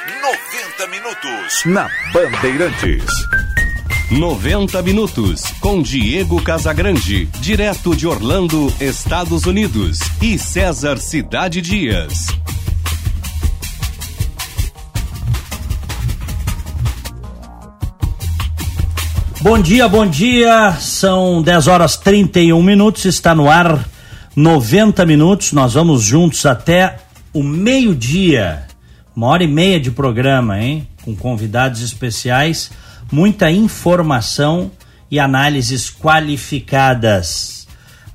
90 minutos na Bandeirantes. 90 minutos com Diego Casagrande, direto de Orlando, Estados Unidos, e César Cidade Dias. Bom dia, bom dia. São 10 horas 31 minutos, está no ar 90 minutos. Nós vamos juntos até o meio-dia. Uma hora e meia de programa, hein? Com convidados especiais, muita informação e análises qualificadas.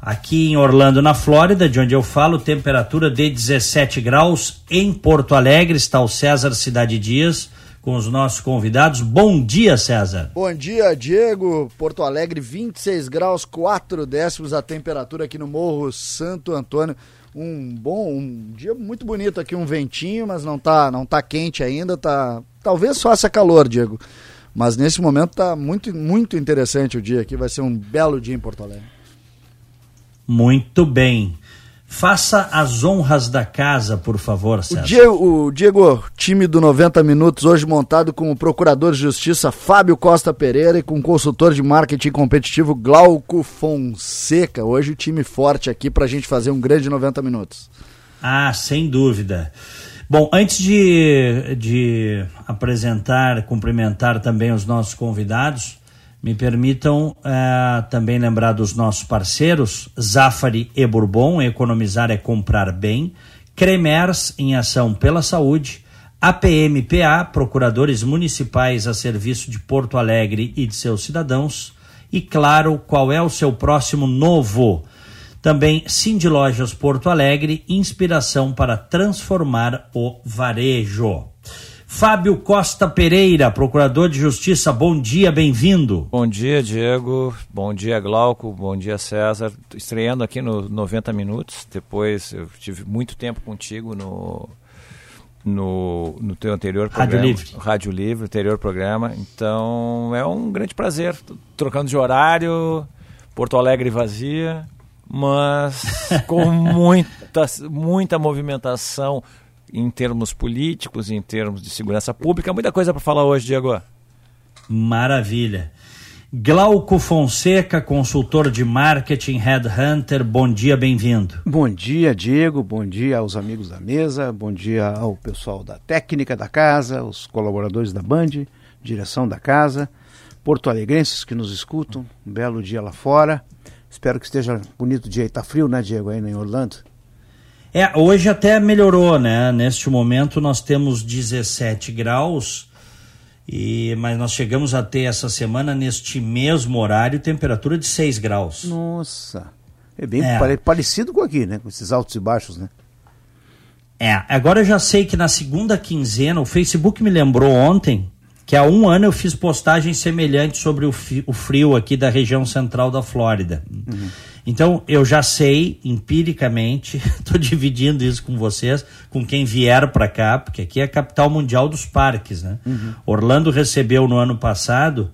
Aqui em Orlando, na Flórida, de onde eu falo, temperatura de 17 graus. Em Porto Alegre está o César Cidade Dias com os nossos convidados. Bom dia, César. Bom dia, Diego. Porto Alegre, 26 graus, 4 décimos a temperatura aqui no Morro Santo Antônio. Um bom, um dia muito bonito aqui, um ventinho, mas não tá, não tá quente ainda, tá, talvez faça calor, Diego. Mas nesse momento tá muito, muito interessante o dia aqui, vai ser um belo dia em Porto Alegre. Muito bem. Faça as honras da casa, por favor, César. O Diego, o Diego, time do 90 Minutos, hoje montado com o Procurador de Justiça Fábio Costa Pereira e com o consultor de marketing competitivo Glauco Fonseca. Hoje o time forte aqui para a gente fazer um grande 90 Minutos. Ah, sem dúvida. Bom, antes de, de apresentar, cumprimentar também os nossos convidados, me permitam uh, também lembrar dos nossos parceiros, Zafari e Bourbon, economizar é comprar bem, Cremers, em ação pela saúde, APMPA, procuradores municipais a serviço de Porto Alegre e de seus cidadãos, e claro, qual é o seu próximo novo? Também Cindy Lojas Porto Alegre, inspiração para transformar o varejo. Fábio Costa Pereira, procurador de Justiça, bom dia, bem-vindo. Bom dia, Diego. Bom dia, Glauco. Bom dia, César. Estreando aqui no 90 Minutos. Depois eu tive muito tempo contigo no, no, no teu anterior programa. Rádio Livre. Rádio Livre, anterior programa. Então é um grande prazer. Trocando de horário, Porto Alegre vazia, mas com muita, muita movimentação em termos políticos, em termos de segurança pública. Muita coisa para falar hoje, Diego. Maravilha. Glauco Fonseca, consultor de marketing, headhunter, bom dia, bem-vindo. Bom dia, Diego, bom dia aos amigos da mesa, bom dia ao pessoal da técnica da casa, os colaboradores da Band, direção da casa, porto-alegrenses que nos escutam, um belo dia lá fora. Espero que esteja bonito o dia. Está frio, né, Diego, aí em Orlando? É, hoje até melhorou, né? Neste momento nós temos 17 graus, e, mas nós chegamos a ter essa semana, neste mesmo horário, temperatura de 6 graus. Nossa! É bem é. parecido com aqui, né? Com esses altos e baixos, né? É, agora eu já sei que na segunda quinzena, o Facebook me lembrou ontem que há um ano eu fiz postagem semelhante sobre o, frio aqui da região central da Flórida. Uhum. Então, eu já sei empiricamente, estou dividindo isso com vocês, com quem vier para cá, porque aqui é a capital mundial dos parques. Né? Uhum. Orlando recebeu no ano passado,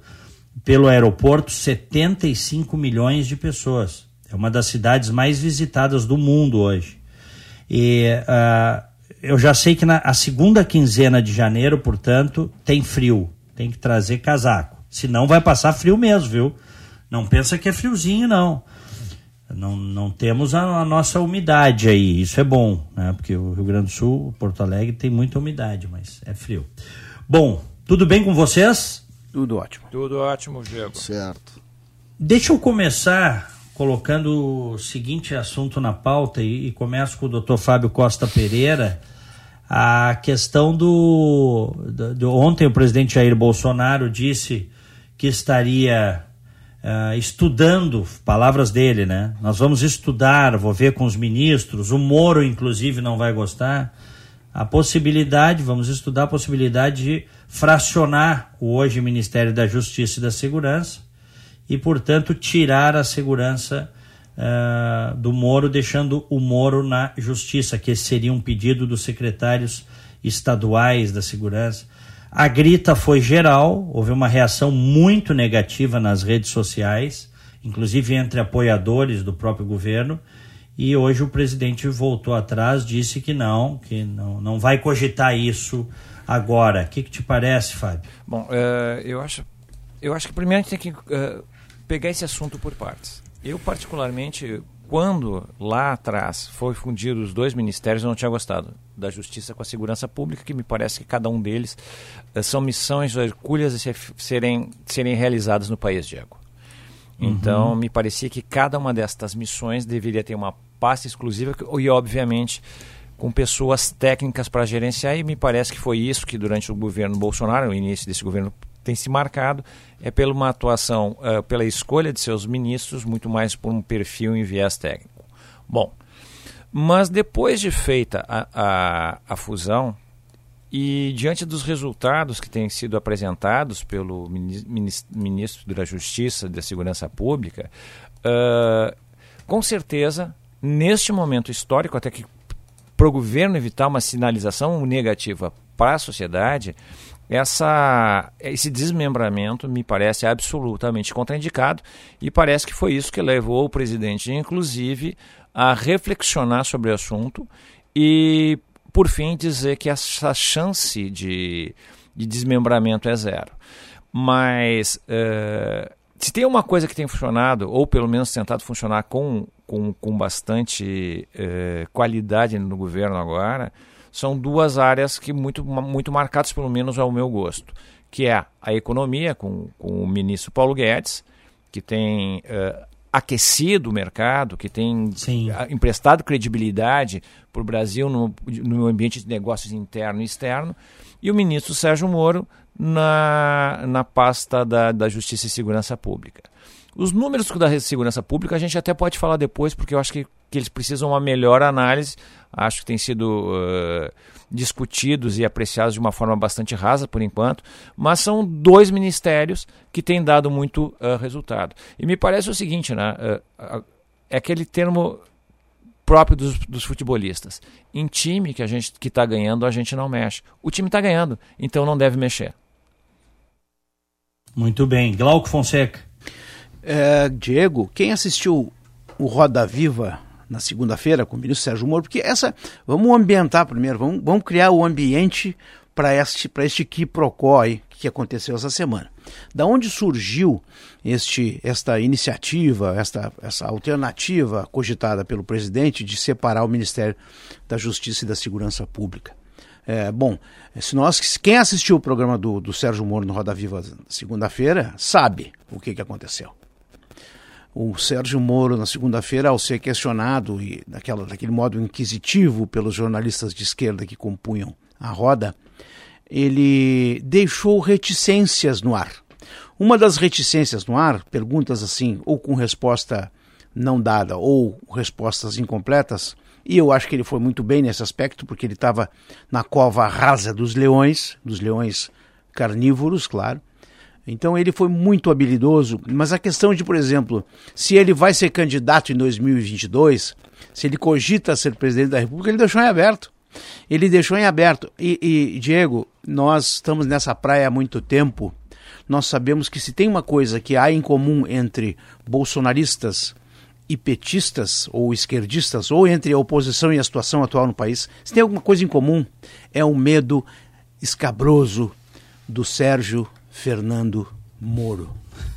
pelo aeroporto, 75 milhões de pessoas. É uma das cidades mais visitadas do mundo hoje. E uh, eu já sei que na a segunda quinzena de janeiro, portanto, tem frio. Tem que trazer casaco. Senão vai passar frio mesmo, viu? Não pensa que é friozinho, não. Não, não temos a, a, nossa umidade aí, isso é bom, né? Porque o Rio Grande do Sul, Porto Alegre tem muita umidade, mas é frio. Bom, tudo bem com vocês? Tudo ótimo. Tudo ótimo, Diego. Certo. Deixa eu começar colocando o seguinte assunto na pauta e, e começo com o Dr. Fábio Costa Pereira. A questão do, do, do ontem o presidente Jair Bolsonaro disse que estaria uh, estudando, palavras dele, né? Nós vamos estudar, vou ver com os ministros, o Moro, inclusive, não vai gostar. A possibilidade, vamos estudar a possibilidade de fracionar o hoje Ministério da Justiça e da Segurança e, portanto, tirar a segurança uh, do Moro, deixando o Moro na Justiça, que seria um pedido dos secretários estaduais da Segurança. A grita foi geral, houve uma reação muito negativa nas redes sociais, inclusive entre apoiadores do próprio governo, e hoje o presidente voltou atrás, disse que não, que não, não vai cogitar isso agora. O que, que te parece, Fábio? Bom, uh, eu, acho, eu acho que primeiro a gente tem que uh, pegar esse assunto por partes. Eu, particularmente, quando lá atrás foi fundido os dois ministérios, eu não tinha gostado da Justiça com a Segurança Pública, que me parece que cada um deles uh, são missões hercúleas a serem, serem realizadas no país, Diego. Então, uhum. me parecia que cada uma destas missões deveria ter uma pasta exclusiva e, obviamente, com pessoas técnicas para gerenciar, e me parece que foi isso que durante o governo Bolsonaro, o início desse governo tem se marcado, é pela uma atuação, uh, pela escolha de seus ministros, muito mais por um perfil em viés técnico. Bom, mas depois de feita a, a, a fusão, e diante dos resultados que têm sido apresentados pelo ministro da Justiça e da Segurança Pública, uh, com certeza, neste momento histórico, até que para o governo evitar uma sinalização negativa para a sociedade, essa, esse desmembramento me parece absolutamente contraindicado e parece que foi isso que levou o presidente, inclusive, a reflexionar sobre o assunto e, por fim, dizer que essa chance de, de desmembramento é zero. Mas uh, se tem uma coisa que tem funcionado, ou pelo menos tentado funcionar com, com, com bastante uh, qualidade no governo agora, são duas áreas que muito, muito marcadas, pelo menos ao meu gosto, que é a economia, com, com o ministro Paulo Guedes, que tem uh, aquecido o mercado, que tem Sim. emprestado credibilidade para o Brasil no, no ambiente de negócios interno e externo, e o ministro Sérgio Moro na, na pasta da, da Justiça e Segurança Pública. Os números da segurança pública a gente até pode falar depois, porque eu acho que, que eles precisam uma melhor análise. Acho que têm sido uh, discutidos e apreciados de uma forma bastante rasa por enquanto, mas são dois ministérios que têm dado muito uh, resultado. E me parece o seguinte, né? Uh, é aquele termo próprio dos, dos, futebolistas. Em time que a gente que está ganhando, a gente não mexe. O time está ganhando, então não deve mexer. Muito bem. Glauco Fonseca. É, Diego, quem assistiu o Roda Viva na segunda-feira com o ministro Sérgio Moro, porque essa. Vamos ambientar primeiro, vamos, vamos criar o ambiente para este, para este quiprocó aí que aconteceu essa semana. Da onde surgiu este, esta iniciativa, esta, essa alternativa cogitada pelo presidente de separar o Ministério da Justiça e da Segurança Pública? É, bom, se nós, quem assistiu o programa do, do Sérgio Moro no Roda Viva segunda-feira sabe o que, que aconteceu o Sérgio Moro, na segunda-feira, ao ser questionado, e daquela, daquele modo inquisitivo pelos jornalistas de esquerda que compunham a roda, ele deixou reticências no ar. Uma das reticências no ar, perguntas assim, ou com resposta não dada, ou respostas incompletas, e eu acho que ele foi muito bem nesse aspecto, porque ele estava na cova rasa dos leões, dos leões carnívoros, claro, então ele foi muito habilidoso, mas a questão de, por exemplo, se ele vai ser candidato em 2022, se ele cogita ser presidente da República, ele deixou em aberto. Ele deixou em aberto. E, e Diego, nós estamos nessa praia há muito tempo. Nós sabemos que se tem uma coisa que há em comum entre bolsonaristas e petistas ou esquerdistas, ou entre a oposição e a situação atual no país, se tem alguma coisa em comum, é o medo escabroso do Sérgio Fernando Moro.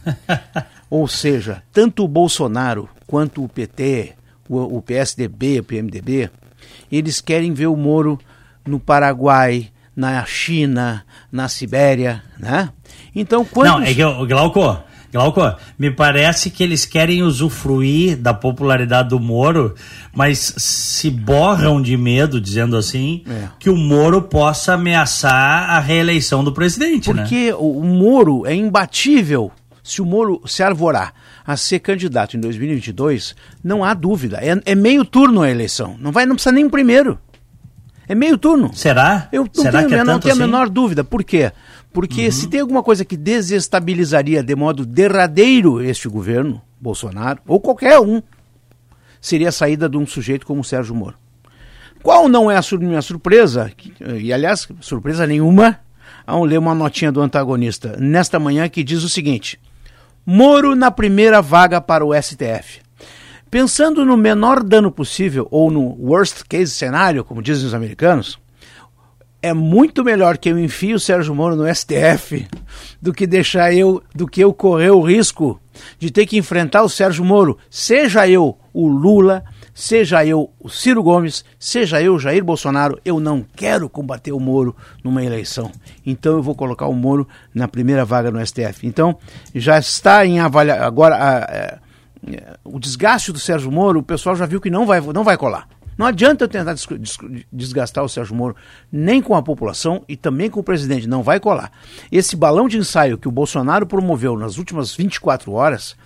Ou seja, tanto o Bolsonaro quanto o PT, o, o PSDB, o PMDB, eles querem ver o Moro no Paraguai, na China, na Sibéria, né? Então, quando... Não, é que, Glauco, Glauco, me parece que eles querem usufruir da popularidade do Moro, mas se borram de medo, dizendo assim, é. que o Moro possa ameaçar a reeleição do presidente, né? Porque né? o Moro é imbatível. Se o Moro se arvorar a ser candidato em 2022, não há dúvida. É, é meio turno a eleição. Não vai, não precisa nem um primeiro. É meio turno. Será? Eu não Será tenho, que é não tenho assim? a menor dúvida. Por quê? Porque uhum. se tem alguma coisa que desestabilizaria de modo derradeiro este governo, Bolsonaro, ou qualquer um, seria a saída de um sujeito como o Sérgio Moro. Qual não é a minha surpresa, e aliás, surpresa nenhuma, ao ler uma notinha do antagonista nesta manhã que diz o seguinte: Moro na primeira vaga para o STF. Pensando no menor dano possível, ou no worst case cenário, como dizem os americanos, é muito melhor que eu enfie o Sérgio Moro no STF do que deixar eu, do que eu correr o risco de ter que enfrentar o Sérgio Moro, seja eu o Lula, seja eu o Ciro Gomes, seja eu o Jair Bolsonaro, eu não quero combater o Moro numa eleição. Então eu vou colocar o Moro na primeira vaga no STF. Então já está em avaliação. Agora, a, a, o desgaste do Sérgio Moro, o pessoal já viu que não vai, não vai colar. Não adianta eu tentar desgastar o Sérgio Moro nem com a população e também com o presidente, não vai colar. Esse balão de ensaio que o Bolsonaro promoveu nas últimas 24 horas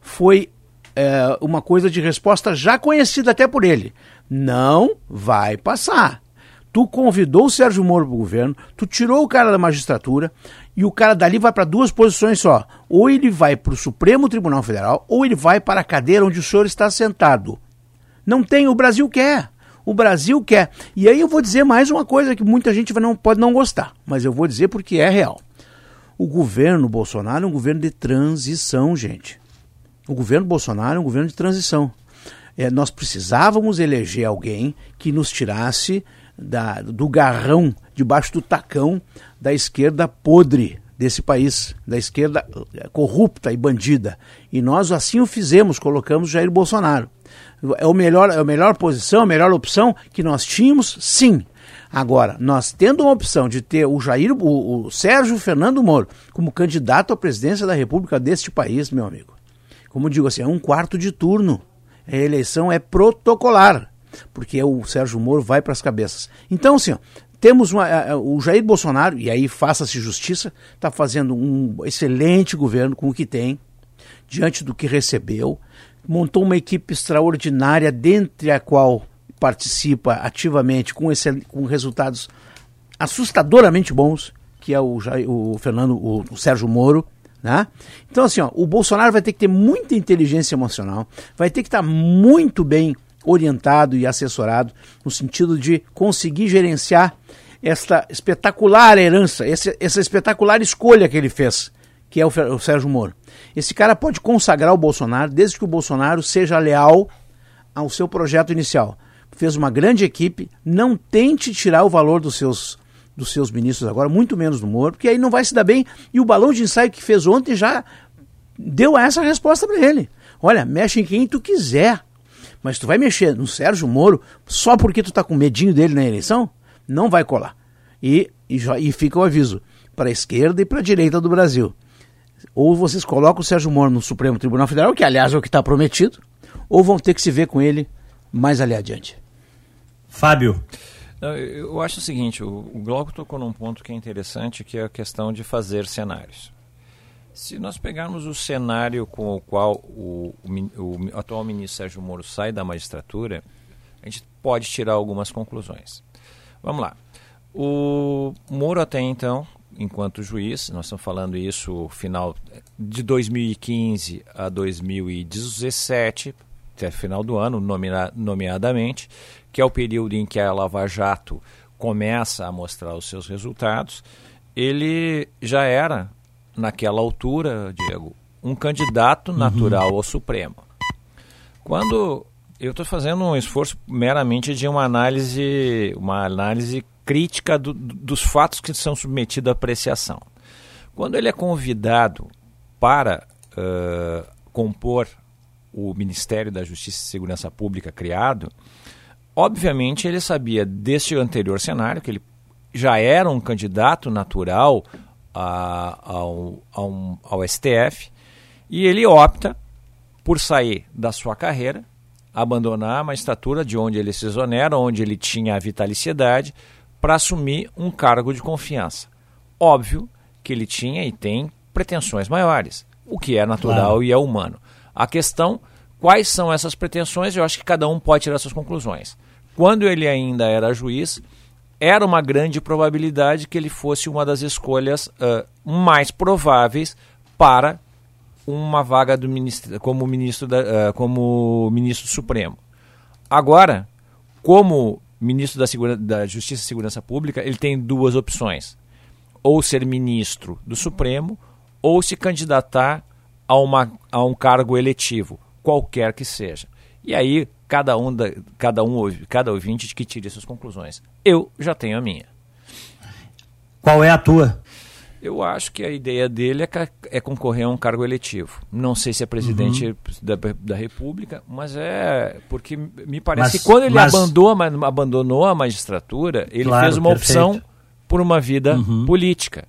foi é, uma coisa de resposta já conhecida até por ele. Não vai passar. Tu convidou o Sérgio Moro para o governo, tu tirou o cara da magistratura e o cara dali vai para duas posições só. Ou ele vai para o Supremo Tribunal Federal ou ele vai para a cadeira onde o senhor está sentado. Não tem, o Brasil quer. O Brasil quer. E aí eu vou dizer mais uma coisa que muita gente não, pode não gostar, mas eu vou dizer porque é real. O governo Bolsonaro é um governo de transição, gente. O governo Bolsonaro é um governo de transição. É, nós precisávamos eleger alguém que nos tirasse da, do garrão, debaixo do tacão da esquerda podre desse país, da esquerda eh, corrupta e bandida. E nós assim o fizemos, colocamos Jair Bolsonaro. É, o melhor, é a melhor posição, a melhor opção que nós tínhamos, sim. Agora, nós tendo uma opção de ter o Jair, o, o Sérgio Fernando Moro como candidato à presidência da República deste país, meu amigo. Como digo assim, é um quarto de turno. A eleição é protocolar, porque o Sérgio Moro vai para as cabeças. Então, assim, ó, temos uma, o Jair Bolsonaro, e aí faça-se justiça, está fazendo um excelente governo com o que tem, diante do que recebeu, montou uma equipe extraordinária, dentre a qual participa ativamente com, esse, com resultados assustadoramente bons, que é o, o Fernando, o, o Sérgio Moro. Né? Então, assim, ó, o Bolsonaro vai ter que ter muita inteligência emocional, vai ter que estar muito bem orientado e assessorado no sentido de conseguir gerenciar esta espetacular herança, essa, essa espetacular escolha que ele fez, que é o, o Sérgio Moro. Esse cara pode consagrar o Bolsonaro desde que o Bolsonaro seja leal ao seu projeto inicial. Fez uma grande equipe, não tente tirar o valor dos seus dos seus ministros agora, muito menos do Moro, porque aí não vai se dar bem. E o balão de ensaio que fez ontem já deu essa resposta para ele. Olha, mexe em quem tu quiser, mas tu vai mexer no Sérgio Moro só porque tu tá com medinho dele na eleição? Não vai colar. E, e, já, e fica o aviso para a esquerda e para a direita do Brasil ou vocês colocam o Sérgio Moro no Supremo Tribunal Federal, que aliás é o que está prometido, ou vão ter que se ver com ele mais ali adiante. Fábio. Eu acho o seguinte, o Glauco tocou num ponto que é interessante, que é a questão de fazer cenários. Se nós pegarmos o cenário com o qual o, o, o atual ministro Sérgio Moro sai da magistratura, a gente pode tirar algumas conclusões. Vamos lá. O Moro até então enquanto juiz, nós estamos falando isso final de 2015 a 2017, até final do ano, nomeadamente, que é o período em que a Lava Jato começa a mostrar os seus resultados, ele já era, naquela altura, Diego, um candidato natural uhum. ao Supremo. Quando eu estou fazendo um esforço meramente de uma análise, uma análise crítica do, dos fatos que são submetidos à apreciação. Quando ele é convidado para uh, compor o Ministério da Justiça e Segurança Pública criado, obviamente ele sabia deste anterior cenário, que ele já era um candidato natural a, ao, ao, ao STF, e ele opta por sair da sua carreira, abandonar a magistratura de onde ele se exonera, onde ele tinha a vitaliciedade, para assumir um cargo de confiança. Óbvio que ele tinha e tem pretensões maiores, o que é natural claro. e é humano. A questão, quais são essas pretensões, eu acho que cada um pode tirar suas conclusões. Quando ele ainda era juiz, era uma grande probabilidade que ele fosse uma das escolhas uh, mais prováveis para uma vaga do ministro, como ministro da, uh, como ministro supremo. Agora, como ministro da, Segura, da Justiça e Segurança Pública, ele tem duas opções: ou ser ministro do Supremo, ou se candidatar a, uma, a um cargo eletivo, qualquer que seja. E aí cada um, da, cada um, cada ouvinte que tire suas conclusões. Eu já tenho a minha. Qual é a tua? Eu acho que a ideia dele é, é concorrer a um cargo eletivo. Não sei se é presidente uhum. da, da República, mas é porque me parece mas, que quando ele mas... abandonou, abandonou a magistratura, ele claro, fez uma perfeito. opção por uma vida uhum. política.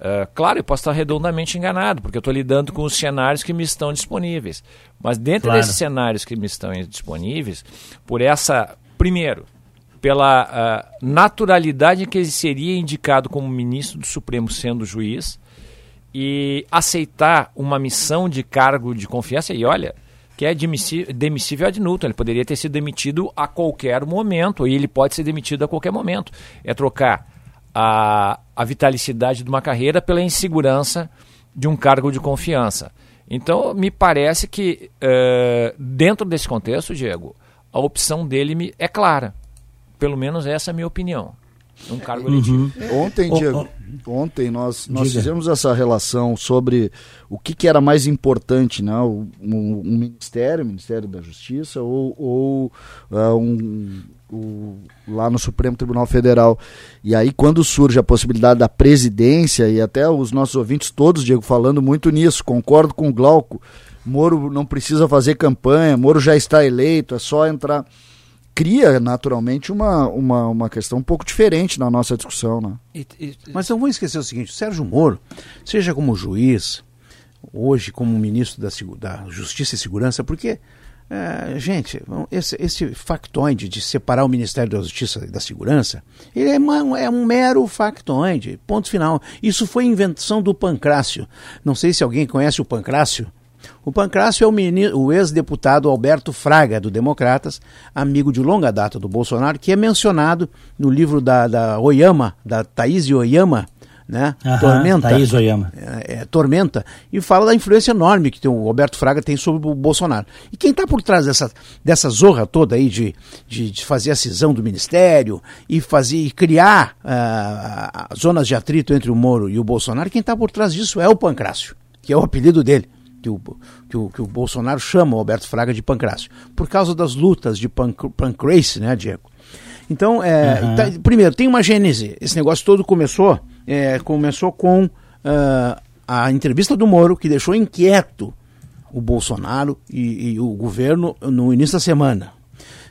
Uh, claro, eu posso estar redondamente enganado, porque eu estou lidando com os cenários que me estão disponíveis. Mas dentro claro. desses cenários que me estão disponíveis, por essa, primeiro, pela uh, naturalidade que ele seria indicado como ministro do Supremo sendo juiz e aceitar uma missão de cargo de confiança, e olha, que é demissível ad nutum, ele poderia ter sido demitido a qualquer momento, e ele pode ser demitido a qualquer momento. É trocar a, a vitalicidade de uma carreira pela insegurança de um cargo de confiança. Então, me parece que, uh, dentro desse contexto, Diego, a opção dele é clara. Pelo menos essa é a minha opinião. Um cargo eletivo. Uhum. Ontem, Diego, ontem nós, nós fizemos essa relação sobre o que, que era mais importante, né? O, um, um ministério, o Ministério da Justiça, ou, ou uh, um o, lá no Supremo Tribunal Federal. E aí, quando surge a possibilidade da presidência, e até os nossos ouvintes todos, Diego, falando muito nisso, concordo com o Glauco, Moro não precisa fazer campanha, Moro já está eleito, é só entrar. Cria, naturalmente, uma, uma, uma questão um pouco diferente na nossa discussão. Né? E, e, Mas não vamos esquecer o seguinte: o Sérgio Moro, seja como juiz, hoje como ministro da, da Justiça e Segurança, porque é, gente, esse, esse factoide de separar o Ministério da Justiça e da Segurança, ele é, uma, é um mero factoide, ponto final. Isso foi invenção do Pancrácio. Não sei se alguém conhece o Pancrácio. O Pancrácio é o, o ex-deputado Alberto Fraga, do Democratas, amigo de longa data do Bolsonaro, que é mencionado no livro da, da Oyama, da Thaís Oyama, né? Aham, Tormenta. Thaís Oyama. É, é, Tormenta. E fala da influência enorme que o Roberto Fraga tem sobre o Bolsonaro. E quem está por trás dessa, dessa zorra toda aí de, de, de, fazer a cisão do ministério e fazer e criar uh, zonas de atrito entre o Moro e o Bolsonaro, quem está por trás disso é o Pancrácio, que é o apelido dele. Que o, que, o, que o Bolsonaro chama o Roberto Fraga de Pancrácio, por causa das lutas de Pancrace, né, Diego? Então, é, uhum. tá, primeiro, tem uma gênese. Esse negócio todo começou é, começou com uh, a entrevista do Moro, que deixou inquieto o Bolsonaro e, e, o governo no início da semana.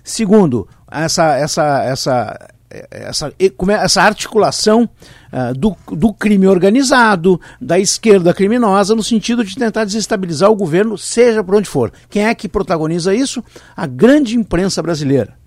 Segundo, essa, essa, essa, essa, essa articulação uh, do, do crime organizado, da esquerda criminosa, no sentido de tentar desestabilizar o governo, seja por onde for. Quem é que protagoniza isso? A grande imprensa brasileira.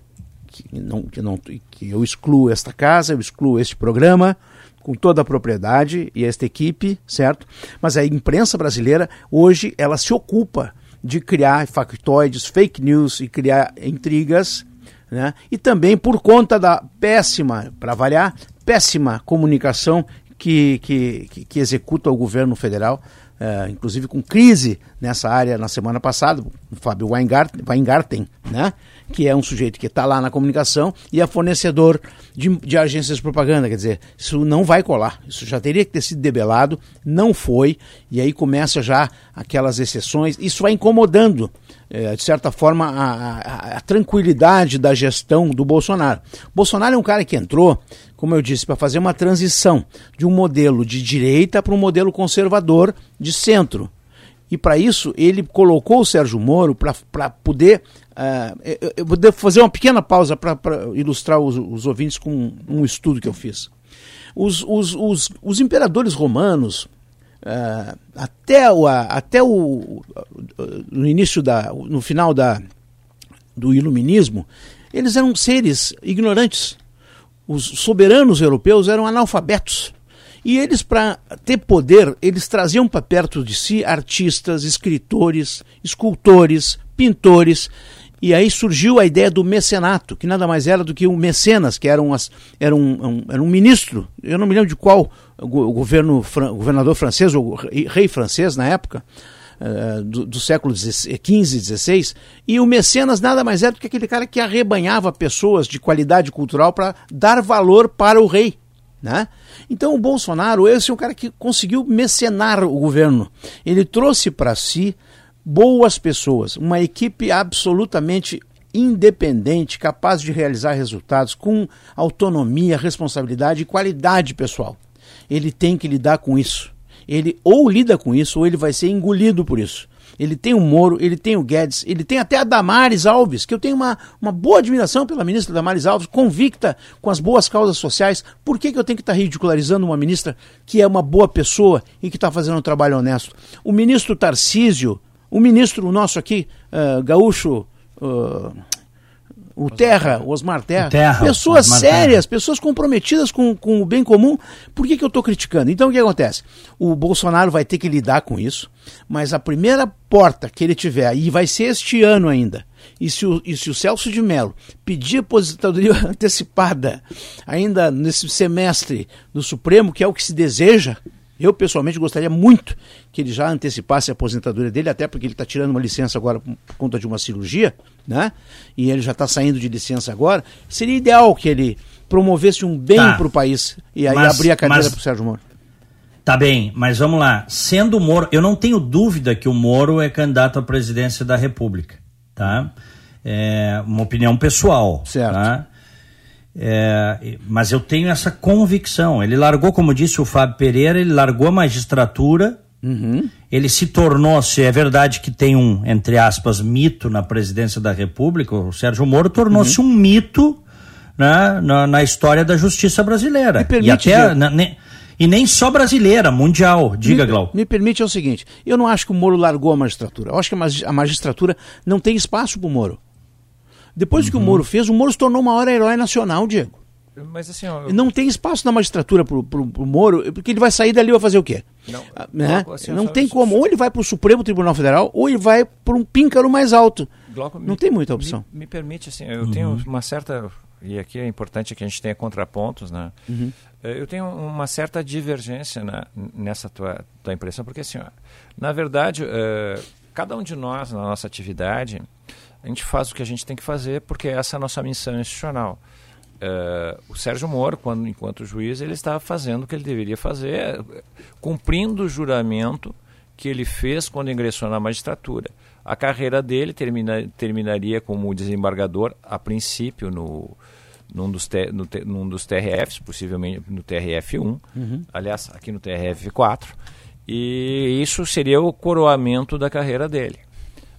Que, não, que, não, que eu excluo esta casa, eu excluo este programa, com toda a propriedade e esta equipe, certo? Mas a imprensa brasileira hoje ela se ocupa de criar factoides, fake news e criar intrigas, né? E também por conta da péssima, para variar, péssima comunicação que, que, que, executa o governo federal Uh, inclusive com crise nessa área na semana passada, o Fábio Weingarten, Weingarten né? que é um sujeito que está lá na comunicação e é fornecedor de, de, agências de propaganda. Quer dizer, isso não vai colar. Isso já teria que ter sido debelado, não foi, e aí começa já aquelas exceções. Isso vai incomodando, é, de certa forma, a, a, a tranquilidade da gestão do Bolsonaro. Bolsonaro é um cara que entrou como eu disse, para fazer uma transição de um modelo de direita para um modelo conservador de centro. E para isso ele colocou o Sérgio Moro para poder. Uh, eu vou fazer uma pequena pausa para ilustrar os, os, ouvintes com um estudo que eu fiz. Os, os, os, os imperadores romanos, uh, até, o, até o, no início da. no final da, do iluminismo, eles eram seres ignorantes os soberanos europeus eram analfabetos. E eles, para ter poder, eles traziam para perto de si artistas, escritores, escultores, pintores. E aí surgiu a ideia do mecenato, que nada mais era do que um mecenas, que era, um, era um, um, era um ministro, eu não me lembro de qual o governo, o governador francês, ou rei francês na época, uh, do, do, século XV, XVI, e o mecenas nada mais é do que aquele cara que arrebanhava pessoas de qualidade cultural para dar valor para o rei. Né? Então o Bolsonaro, esse é um cara que conseguiu mecenar o governo. Ele trouxe para si boas pessoas, uma equipe absolutamente independente, capaz de realizar resultados com autonomia, responsabilidade e qualidade pessoal. Ele tem que lidar com isso. Ele ou lida com isso ou ele vai ser engolido por isso. Ele tem o Moro, ele tem o Guedes, ele tem até a Damares Alves, que eu tenho uma, uma boa admiração pela ministra Damares Alves, convicta com as boas causas sociais. Por que, que eu tenho que estar ridicularizando uma ministra que é uma boa pessoa e que está fazendo um trabalho honesto? O ministro Tarcísio, o ministro nosso aqui, uh, gaúcho. Uh, o Terra, o Osmar Terra, Terra pessoas Osmar sérias, Terra. pessoas comprometidas com, com o bem comum. Por que, que eu estou criticando? Então o que acontece? O Bolsonaro vai ter que lidar com isso, mas a primeira porta que ele tiver, e vai ser este ano ainda, e se o, e se o Celso de Mello pedir aposentadoria antecipada ainda nesse semestre do Supremo, que é o que se deseja, eu, pessoalmente, gostaria muito que ele já antecipasse a aposentadoria dele, até porque ele está tirando uma licença agora por conta de uma cirurgia, né? E ele já está saindo de licença agora. Seria ideal que ele promovesse um bem tá. para o país e aí mas, abrir a cadeira para o Sérgio Moro. Tá bem, mas vamos lá. Sendo o Moro, eu não tenho dúvida que o Moro é candidato à presidência da República, tá? É uma opinião pessoal, certo. Tá? É, mas eu tenho essa convicção. Ele largou, como disse o Fábio Pereira, ele largou a magistratura. Uhum. Ele se tornou, se é verdade que tem um, entre aspas, mito na presidência da República, o Sérgio Moro tornou-se uhum. um mito né, na, na, história da justiça brasileira. Me permite, e até. Na, ne, e nem só brasileira, mundial. Diga, me, Glau. Me permite é o seguinte: eu não acho que o Moro largou a magistratura. Eu acho que a magistratura não tem espaço para o Moro. Depois uhum. que o Moro fez, o Moro se tornou uma hora herói nacional, Diego. Mas assim, ó, eu... Não tem espaço na magistratura pro, pro, pro Moro, porque ele vai sair dali e vai fazer o quê? Não, ah, né? assim, não tem como. Ou ele vai para o Supremo Tribunal Federal, ou ele vai para um píncaro mais alto. Glauco, não me, tem muita opção. Me, me permite, assim, eu uhum. tenho uma certa. E aqui é importante que a gente tenha contrapontos, né? Uhum. Eh, eu tenho uma certa divergência na, nessa tua, tua impressão, porque assim, ó, na verdade, uh, cada um de nós, na nossa atividade, a gente faz o que a gente tem que fazer porque essa é a nossa missão institucional. Uh, o Sérgio Moro, quando, enquanto juiz, ele estava fazendo o que ele deveria fazer, cumprindo o juramento que ele fez quando ingressou na magistratura. A carreira dele termina, terminaria como desembargador, a princípio, no, num, dos te, no, num dos TRFs, possivelmente no TRF1, uhum. aliás, aqui no TRF4, e isso seria o coroamento da carreira dele.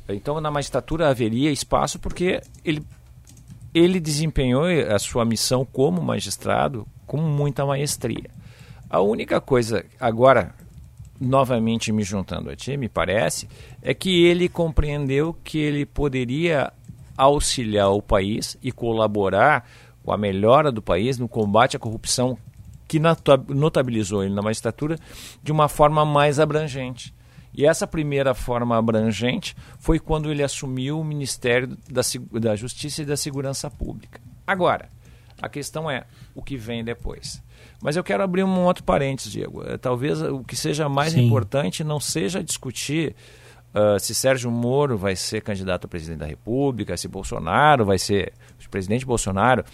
Então, na magistratura haveria espaço porque ele, ele desempenhou a sua missão como magistrado com muita maestria. A única coisa, agora, novamente me juntando a ti, me parece, é que ele compreendeu que ele poderia auxiliar o país e colaborar com a melhora do país no combate à corrupção que notabilizou ele na magistratura de uma forma mais abrangente. E essa primeira forma abrangente foi quando ele assumiu o Ministério da, da Justiça e da Segurança Pública. Agora, a questão é o que vem depois. Mas eu quero abrir um outro parênteses, Diego. É, talvez o que seja mais Sim. importante não seja discutir uh, se Sérgio Moro vai ser candidato a presidente da República, se Bolsonaro vai ser. Se o presidente Bolsonaro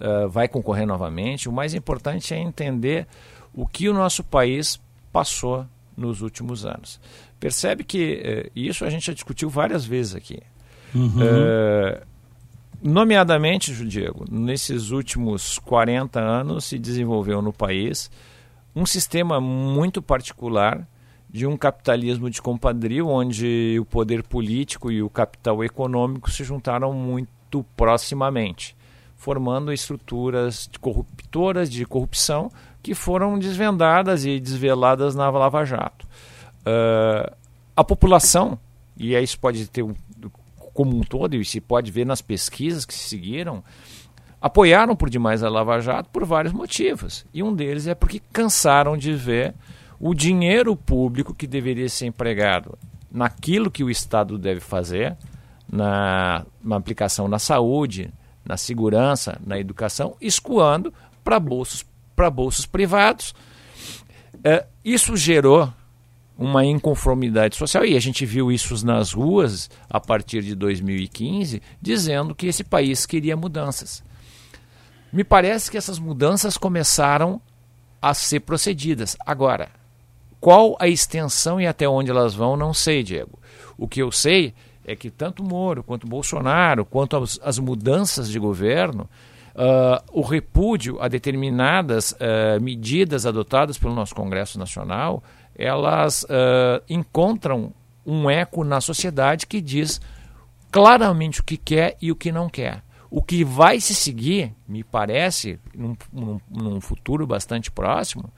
uh, vai concorrer novamente. O mais importante é entender o que o nosso país passou nos últimos anos. Percebe que eh, isso a gente já discutiu várias vezes aqui. Uhum. Eh, nomeadamente, Diego, nesses últimos 40 anos se desenvolveu no país um sistema muito particular de um capitalismo de compadrio, onde o poder político e o capital econômico se juntaram muito proximamente, formando estruturas corruptoras de corrupção que foram desvendadas e desveladas na Lava Jato. Uh, a população, e isso pode ter um, como um todo, e se pode ver nas pesquisas que se seguiram, apoiaram por demais a Lava Jato por vários motivos. E um deles é porque cansaram de ver o dinheiro público que deveria ser empregado naquilo que o Estado deve fazer, na, na aplicação na saúde, na segurança, na educação, escoando para bolsos bolsos privados. É, isso gerou uma inconformidade social e a gente viu isso nas ruas a partir de 2015, dizendo que esse país queria mudanças. Me parece que essas mudanças começaram a ser procedidas. Agora, Qual a extensão e até onde elas vão, não sei, Diego. O que eu sei é que tanto Moro quanto Bolsonaro, quanto as, as mudanças de governo, uh, o repúdio a determinadas uh, medidas adotadas pelo nosso Congresso Nacional, elas uh, encontram um eco na sociedade que diz claramente o que quer e o que não quer. O que vai se seguir, me parece, num, num, num futuro bastante próximo,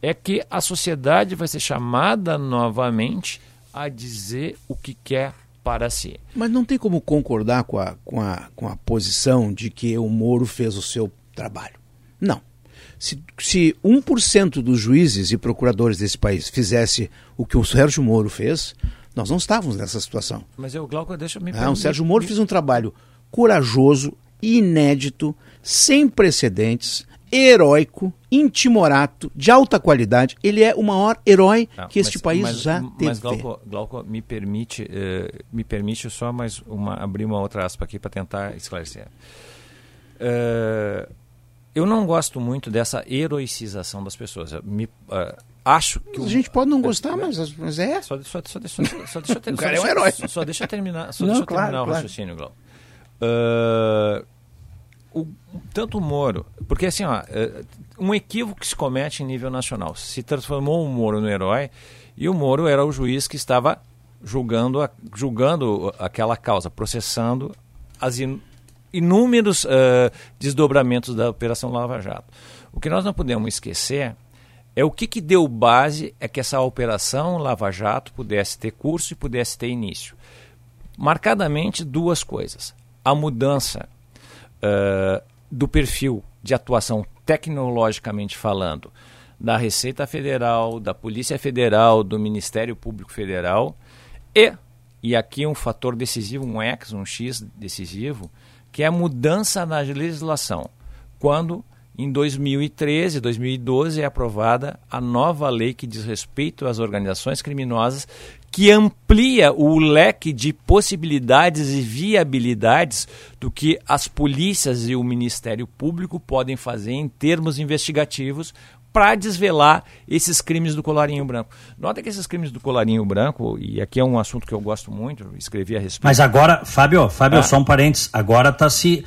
é que a sociedade vai ser chamada novamente a dizer o que quer para si. Mas não tem como concordar com a, com a, com a posição de que o Moro fez o seu trabalho. Não. Se, se 1% dos juízes e procuradores desse país fizesse o que o Sérgio Moro fez, nós não estávamos nessa situação. Mas eu, Glauco, deixa me Não, o Sérgio Moro me... fez um trabalho corajoso, inédito, sem precedentes, heróico, intimorato, de alta qualidade. Ele é o maior herói não, que este mas, país mas, já teve. Mas, Glauco, Glauco me, permite, uh, me permite só mais uma, abrir uma outra aspa aqui para tentar esclarecer. Uh, eu não gosto muito dessa heroicização das pessoas. Me, uh, acho que. a gente pode não gostar, mas, mas é. Só, só, só, só, só deixa eu terminar. o cara é um herói. Só, deixa eu terminar, só não, deixa eu claro, terminar claro. o raciocínio, Glauco. Uh, o, tanto o Moro, porque assim, ó, é, um equívoco que se comete em nível nacional. Se transformou o Moro no herói e o Moro era o juiz que estava julgando, julgando aquela causa, processando as in, inúmeros uh, desdobramentos da Operação Lava Jato. O que nós não podemos esquecer é o que, que deu base a que essa Operação Lava Jato pudesse ter curso e pudesse ter início. Marcadamente duas coisas. A mudança uh, do perfil de atuação tecnologicamente falando da Receita Federal, da Polícia Federal, do Ministério Público Federal e, e aqui um fator decisivo, um X, um X decisivo, que é a mudança na legislação. Quando em 2013, 2012 é aprovada a nova lei que diz respeito às organizações criminosas, que amplia o leque de possibilidades e viabilidades do que as polícias e o Ministério Público podem fazer em termos investigativos para desvelar esses crimes do colarinho branco. Nota que esses crimes do colarinho branco, e aqui é um assunto que eu gosto muito, escrevi a respeito. Mas agora, Fábio, Fábio, ah. só um parênteses, agora está se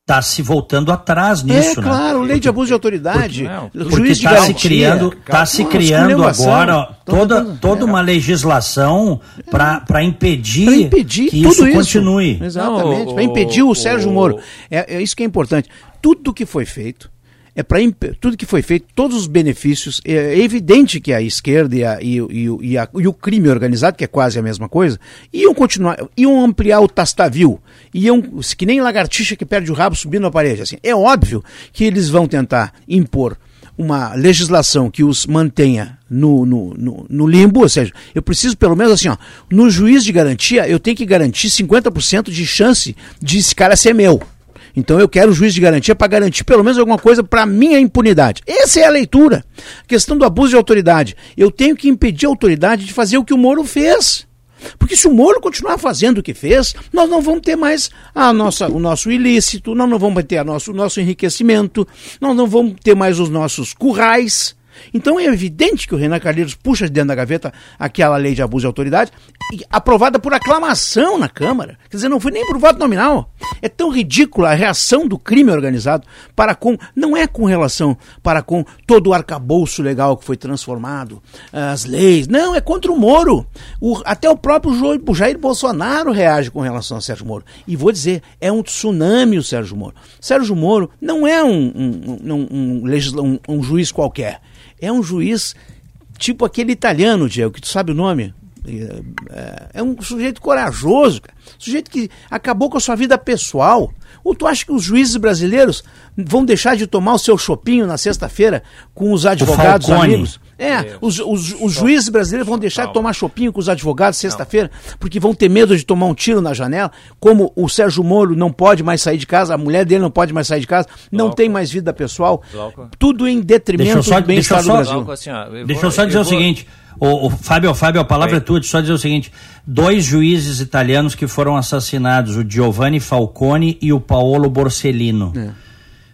está se voltando atrás nisso, é, né? claro, lei de abuso de autoridade, porque, porque está se criando, tá se criando agora toda, toda uma legislação para impedir, impedir que isso, isso, continue. Exatamente, para impedir o, o Sérgio Moro. É, é isso que é importante. Tudo que foi feito é para tudo que foi feito, todos os benefícios. É evidente que a esquerda e, a, e, e, e, a, e, o crime organizado, que é quase a mesma coisa, iam continuar, iam ampliar o tastavio, iam, que nem lagartixa que perde o rabo subindo a parede. Assim. É óbvio que eles vão tentar impor uma legislação que os mantenha no, no, no, no, limbo, ou seja, eu preciso pelo menos assim, ó, no juiz de garantia, eu tenho que garantir 50% de chance de esse cara ser meu. Então eu quero o juiz de garantia para garantir pelo menos alguma coisa para minha impunidade. Essa é a leitura. A questão do abuso de autoridade. Eu tenho que impedir a autoridade de fazer o que o Moro fez. Porque se o Moro continuar fazendo o que fez, nós não vamos ter mais a nossa, o nosso ilícito, nós não vamos ter a nosso, o nosso enriquecimento, nós não vamos ter mais os nossos currais. Então é evidente que o Renan Calheiros puxa de dentro da gaveta aquela lei de abuso de autoridade, aprovada por aclamação na Câmara. Quer dizer, não foi nem por voto nominal. É tão ridícula a reação do crime organizado para com. Não é com relação para com todo o arcabouço legal que foi transformado, as leis. Não, é contra o Moro. O, até o próprio Jair Bolsonaro reage com relação a Sérgio Moro. E vou dizer, é um tsunami o Sérgio Moro. Sérgio Moro não é um, um, um, um, um juiz qualquer é um juiz tipo aquele italiano, Diego, que tu sabe o nome. É, é um sujeito corajoso, cara. sujeito que acabou com a sua vida pessoal. Ou tu acha que os juízes brasileiros vão deixar de tomar o seu chopinho na sexta-feira com os advogados amigos? É, os, os, os juízes brasileiros vão deixar de tomar chopinho com os advogados sexta-feira, porque vão ter medo de tomar um tiro na janela. Como o Sérgio Moro não pode mais sair de casa, a mulher dele não pode mais sair de casa, não tem mais vida pessoal. Tudo em detrimento só, do bem-estar do Brasil. Assim, ó, eu deixa vou, eu só dizer eu o vou... seguinte. O, o, Fábio, Fábio, a palavra é tua, só dizer o seguinte: dois juízes italianos que foram assassinados, o Giovanni Falcone e o Paolo Borsellino. É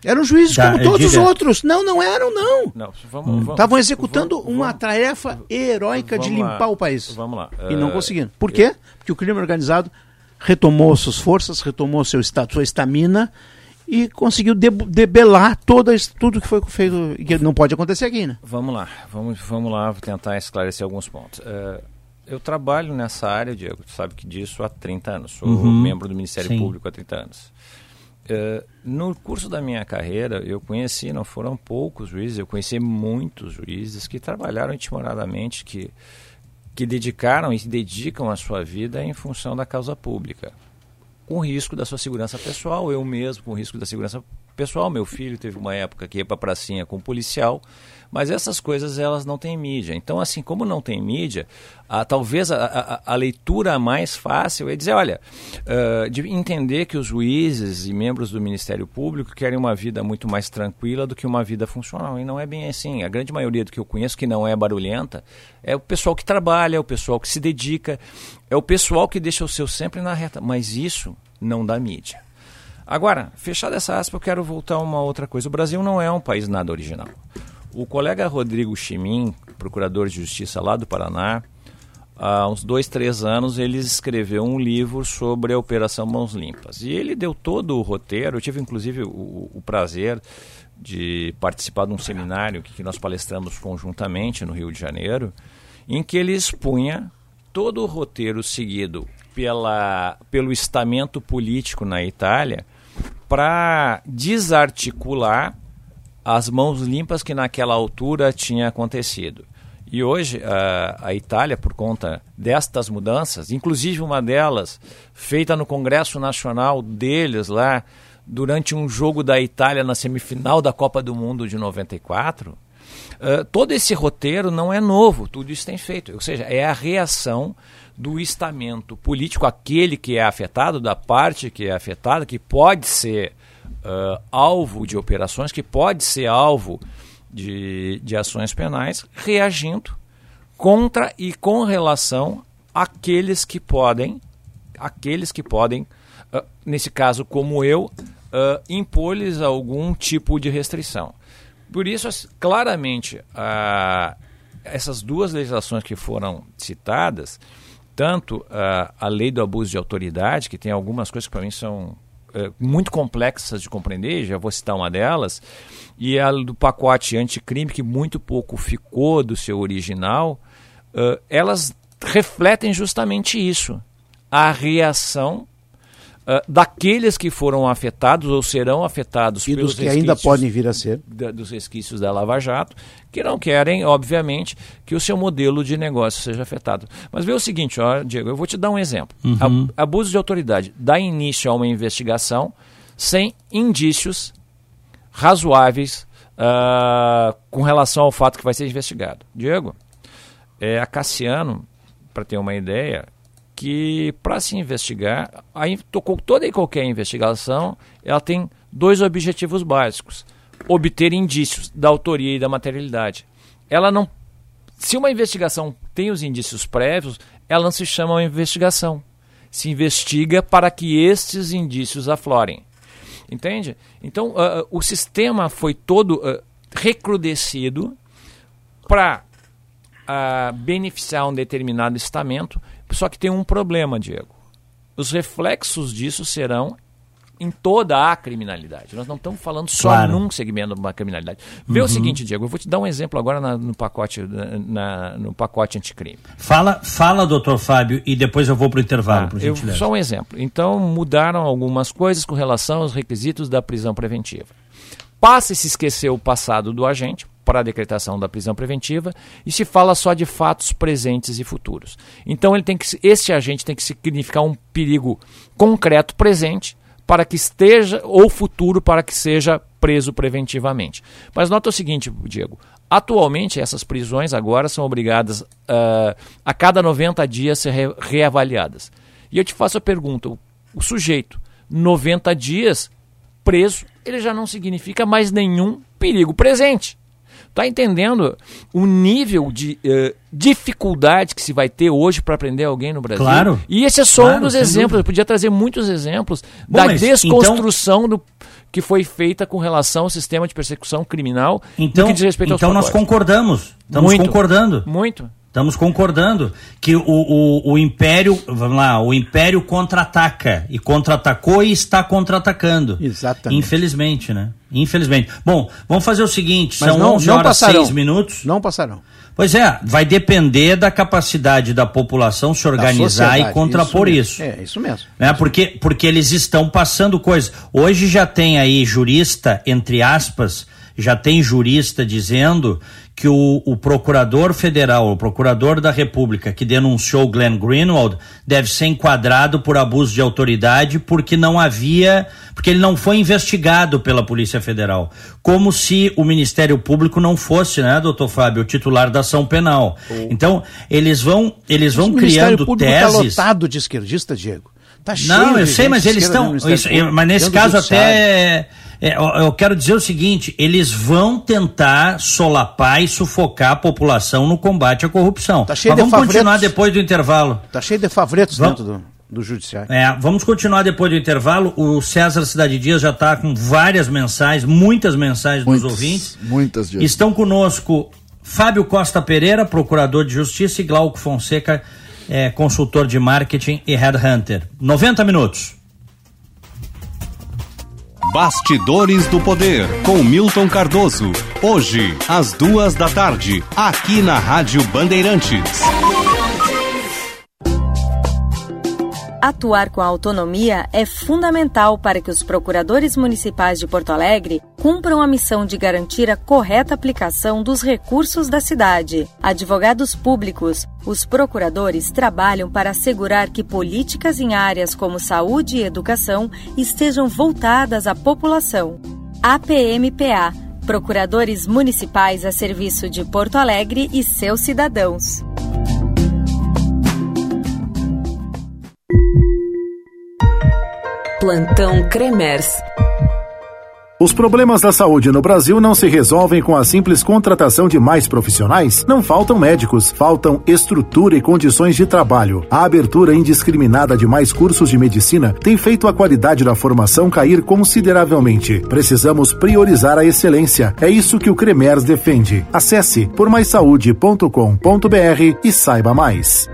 Eram juízes como todos diga. os outros. Não, não eram, não. Não, vamos. Estavam executando vamos, uma tarefa heróica de limpar lá, o país. Vamos lá. E não conseguindo. Por quê? Porque o crime organizado retomou suas forças, retomou seu estado, sua estamina e conseguiu debelar toda, tudo que foi feito, que não pode acontecer aqui, né? Vamos lá, vamos, vamos lá tentar esclarecer alguns pontos. Uh, eu trabalho nessa área, Diego, tu sabe que disso há 30 anos, sou uhum. membro do Ministério Sim. Público há 30 anos. Uh, no curso da minha carreira, eu conheci, não foram poucos juízes, eu conheci muitos juízes que trabalharam intimoradamente, que, que dedicaram e dedicam a sua vida em função da causa pública. Com risco da sua segurança pessoal, eu mesmo com risco da segurança pessoal. Meu filho teve uma época que ia para pracinha com um policial, mas essas coisas elas não têm mídia. Então, assim, como não tem mídia, a, talvez a, a, a, leitura mais fácil é dizer, olha, uh, de entender que os juízes e membros do Ministério Público querem uma vida muito mais tranquila do que uma vida funcional. E não é bem assim. A grande maioria do que eu conheço que não é barulhenta é o pessoal que trabalha, é o pessoal que se dedica, é o pessoal que deixa o seu sempre na reta. Mas isso não dá mídia. Agora, fechada essa aspa, eu quero voltar a uma outra coisa. O Brasil não é um país nada original. O colega Rodrigo Chimin, procurador de justiça lá do Paraná, há uns dois, três anos, ele escreveu um livro sobre a Operação Mãos Limpas. E ele deu todo o roteiro. Eu tive, inclusive, o, o prazer de participar de um seminário que, nós palestramos conjuntamente no Rio de Janeiro, em que ele expunha todo o roteiro seguido pela, pelo estamento político na Itália para desarticular as mãos limpas que naquela altura tinha acontecido. E hoje a, a Itália, por conta destas mudanças, inclusive uma delas feita no Congresso Nacional deles lá, durante um jogo da Itália na semifinal da Copa do Mundo de 94, uh, todo esse roteiro não é novo, tudo isso tem feito. Ou seja, é a reação do estamento político, aquele que é afetado, da parte que é afetada, que pode ser uh, alvo de operações, que pode ser alvo de, de ações penais, reagindo contra e com relação àqueles que podem, aqueles que podem, uh, nesse caso como eu, uh, impor-lhes algum tipo de restrição. Por isso, claramente, uh, essas duas legislações que foram citadas, tanto uh, a lei do abuso de autoridade, que tem algumas coisas que para mim são uh, muito complexas de compreender, já vou citar uma delas, e a do pacote anticrime, que muito pouco ficou do seu original, uh, elas refletem justamente isso. A reação Uh, daqueles que foram afetados ou serão afetados e dos que ainda podem vir a ser da, dos resquícios da Lava Jato, que não querem, obviamente, que o seu modelo de negócio seja afetado. Mas vê o seguinte, ó, Diego, eu vou te dar um exemplo. Uhum. Abuso de autoridade dá início a uma investigação sem indícios razoáveis uh, com relação ao fato que vai ser investigado. Diego, é, a Cassiano, para ter uma ideia, que para se investigar, tocou toda e qualquer investigação, ela tem dois objetivos básicos: obter indícios da autoria e da materialidade. Ela não, se uma investigação tem os indícios prévios, ela não se chama uma investigação. Se investiga para que estes indícios aflorem. Entende? Então, uh, o sistema foi todo uh, recrudescido para uh, beneficiar um determinado estamento só que tem um problema, Diego. Os reflexos disso serão em toda a criminalidade. Nós não estamos falando só claro. num segmento da criminalidade. Vê uhum. o seguinte, Diego, eu vou te dar um exemplo agora na, no pacote na, no pacote anticrime. Fala, fala, doutor Fábio, e depois eu vou para o intervalo, ah, eu, Só um exemplo. Então, mudaram algumas coisas com relação aos requisitos da prisão preventiva. Passa a se esquecer o passado do agente, para a decretação da prisão preventiva e se fala só de fatos presentes e futuros. Então ele tem que esse agente tem que significar um perigo concreto presente para que esteja ou futuro para que seja preso preventivamente. Mas nota o seguinte, Diego, atualmente essas prisões agora são obrigadas uh, a cada 90 dias ser re reavaliadas. E eu te faço a pergunta, o sujeito 90 dias preso, ele já não significa mais nenhum perigo presente. Tá entendendo o nível de uh, dificuldade que se vai ter hoje para prender alguém no Brasil? Claro. E esse é só claro, um dos exemplos. Dúvida. Eu podia trazer muitos exemplos Bom, da desconstrução então... do que foi feita com relação ao sistema de persecução criminal então, que diz respeito então aos nós concordamos. Estamos Muito. concordando. Muito. Estamos concordando que o, o, o Império, vamos lá, o Império contra-ataca e contra-atacou e está contra-atacando. Exatamente. Infelizmente, né? Infelizmente. Bom, vamos fazer o seguinte, Mas são não, 11 não horas passarão. 6 minutos. Não passarão. Pois é, vai depender da capacidade da população se organizar e contrapor mesmo. isso. É, isso mesmo. né? Porque, porque eles estão passando coisas. Hoje já tem aí jurista, entre aspas, já tem jurista dizendo que o, o procurador federal, o procurador da República que denunciou Glenn Greenwald deve ser enquadrado por abuso de autoridade porque não havia, porque ele não foi investigado pela Polícia Federal. Como se o Ministério Público não fosse, né, doutor Fábio, o titular da ação penal. Então, eles vão, eles vão o Ministério criando Público está teses. lotado de esquerdistas, Diego. Tá Não, cheio eu de sei, mas eles estão. Ministério mas nesse caso até. É, eu- quero dizer o seguinte: eles vão tentar solapar e sufocar a população no combate à corrupção. Tá cheio mas de vamos favretos. continuar depois do intervalo. Tá cheio de favretos Vamos- dentro do, do Judiciário. É, vamos continuar depois do intervalo. O César Cidade Dias já está com várias mensagens, muitas mensagens dos Muitas, ouvintes. muitas, Diego. Estão conosco Fábio Costa Pereira, procurador de justiça, e Glauco Fonseca, é, consultor de marketing e headhunter. 90 minutos. Bastidores do Poder, com Milton Cardoso. Hoje, às duas da tarde, aqui na Rádio Bandeirantes. Atuar com autonomia é fundamental para que os procuradores municipais de Porto Alegre cumpram a missão de garantir a correta aplicação dos recursos da cidade. Advogados públicos, os procuradores trabalham para assegurar que políticas em áreas como saúde e educação estejam voltadas à população. APMPA Procuradores Municipais a serviço de Porto Alegre e seus cidadãos. Plantão Cremers. Os problemas da saúde no Brasil não se resolvem com a simples contratação de mais profissionais. Não faltam médicos, faltam estrutura e condições de trabalho. A abertura indiscriminada de mais cursos de medicina tem feito a qualidade da formação cair consideravelmente. Precisamos priorizar a excelência. É isso que o Cremers defende. Acesse pormaissaude.com.br e saiba mais.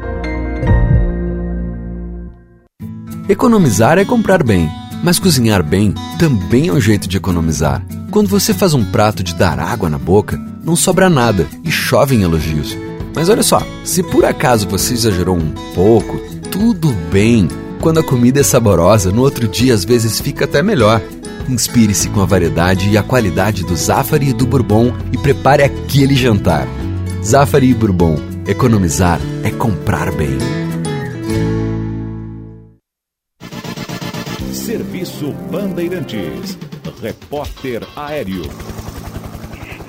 Economizar é comprar bem, mas cozinhar bem também é um jeito de economizar. Quando você faz um prato de dar água na boca, não sobra nada e chove em elogios. Mas olha só, se por acaso você exagerou um pouco, tudo bem. Quando a comida é saborosa, no outro dia às vezes fica até melhor. Inspire-se com a variedade e a qualidade do Zafari e do Bourbon e prepare aquele jantar. Zafari e Bourbon. Economizar é comprar bem. Serviço Bandeirantes. Repórter Aéreo.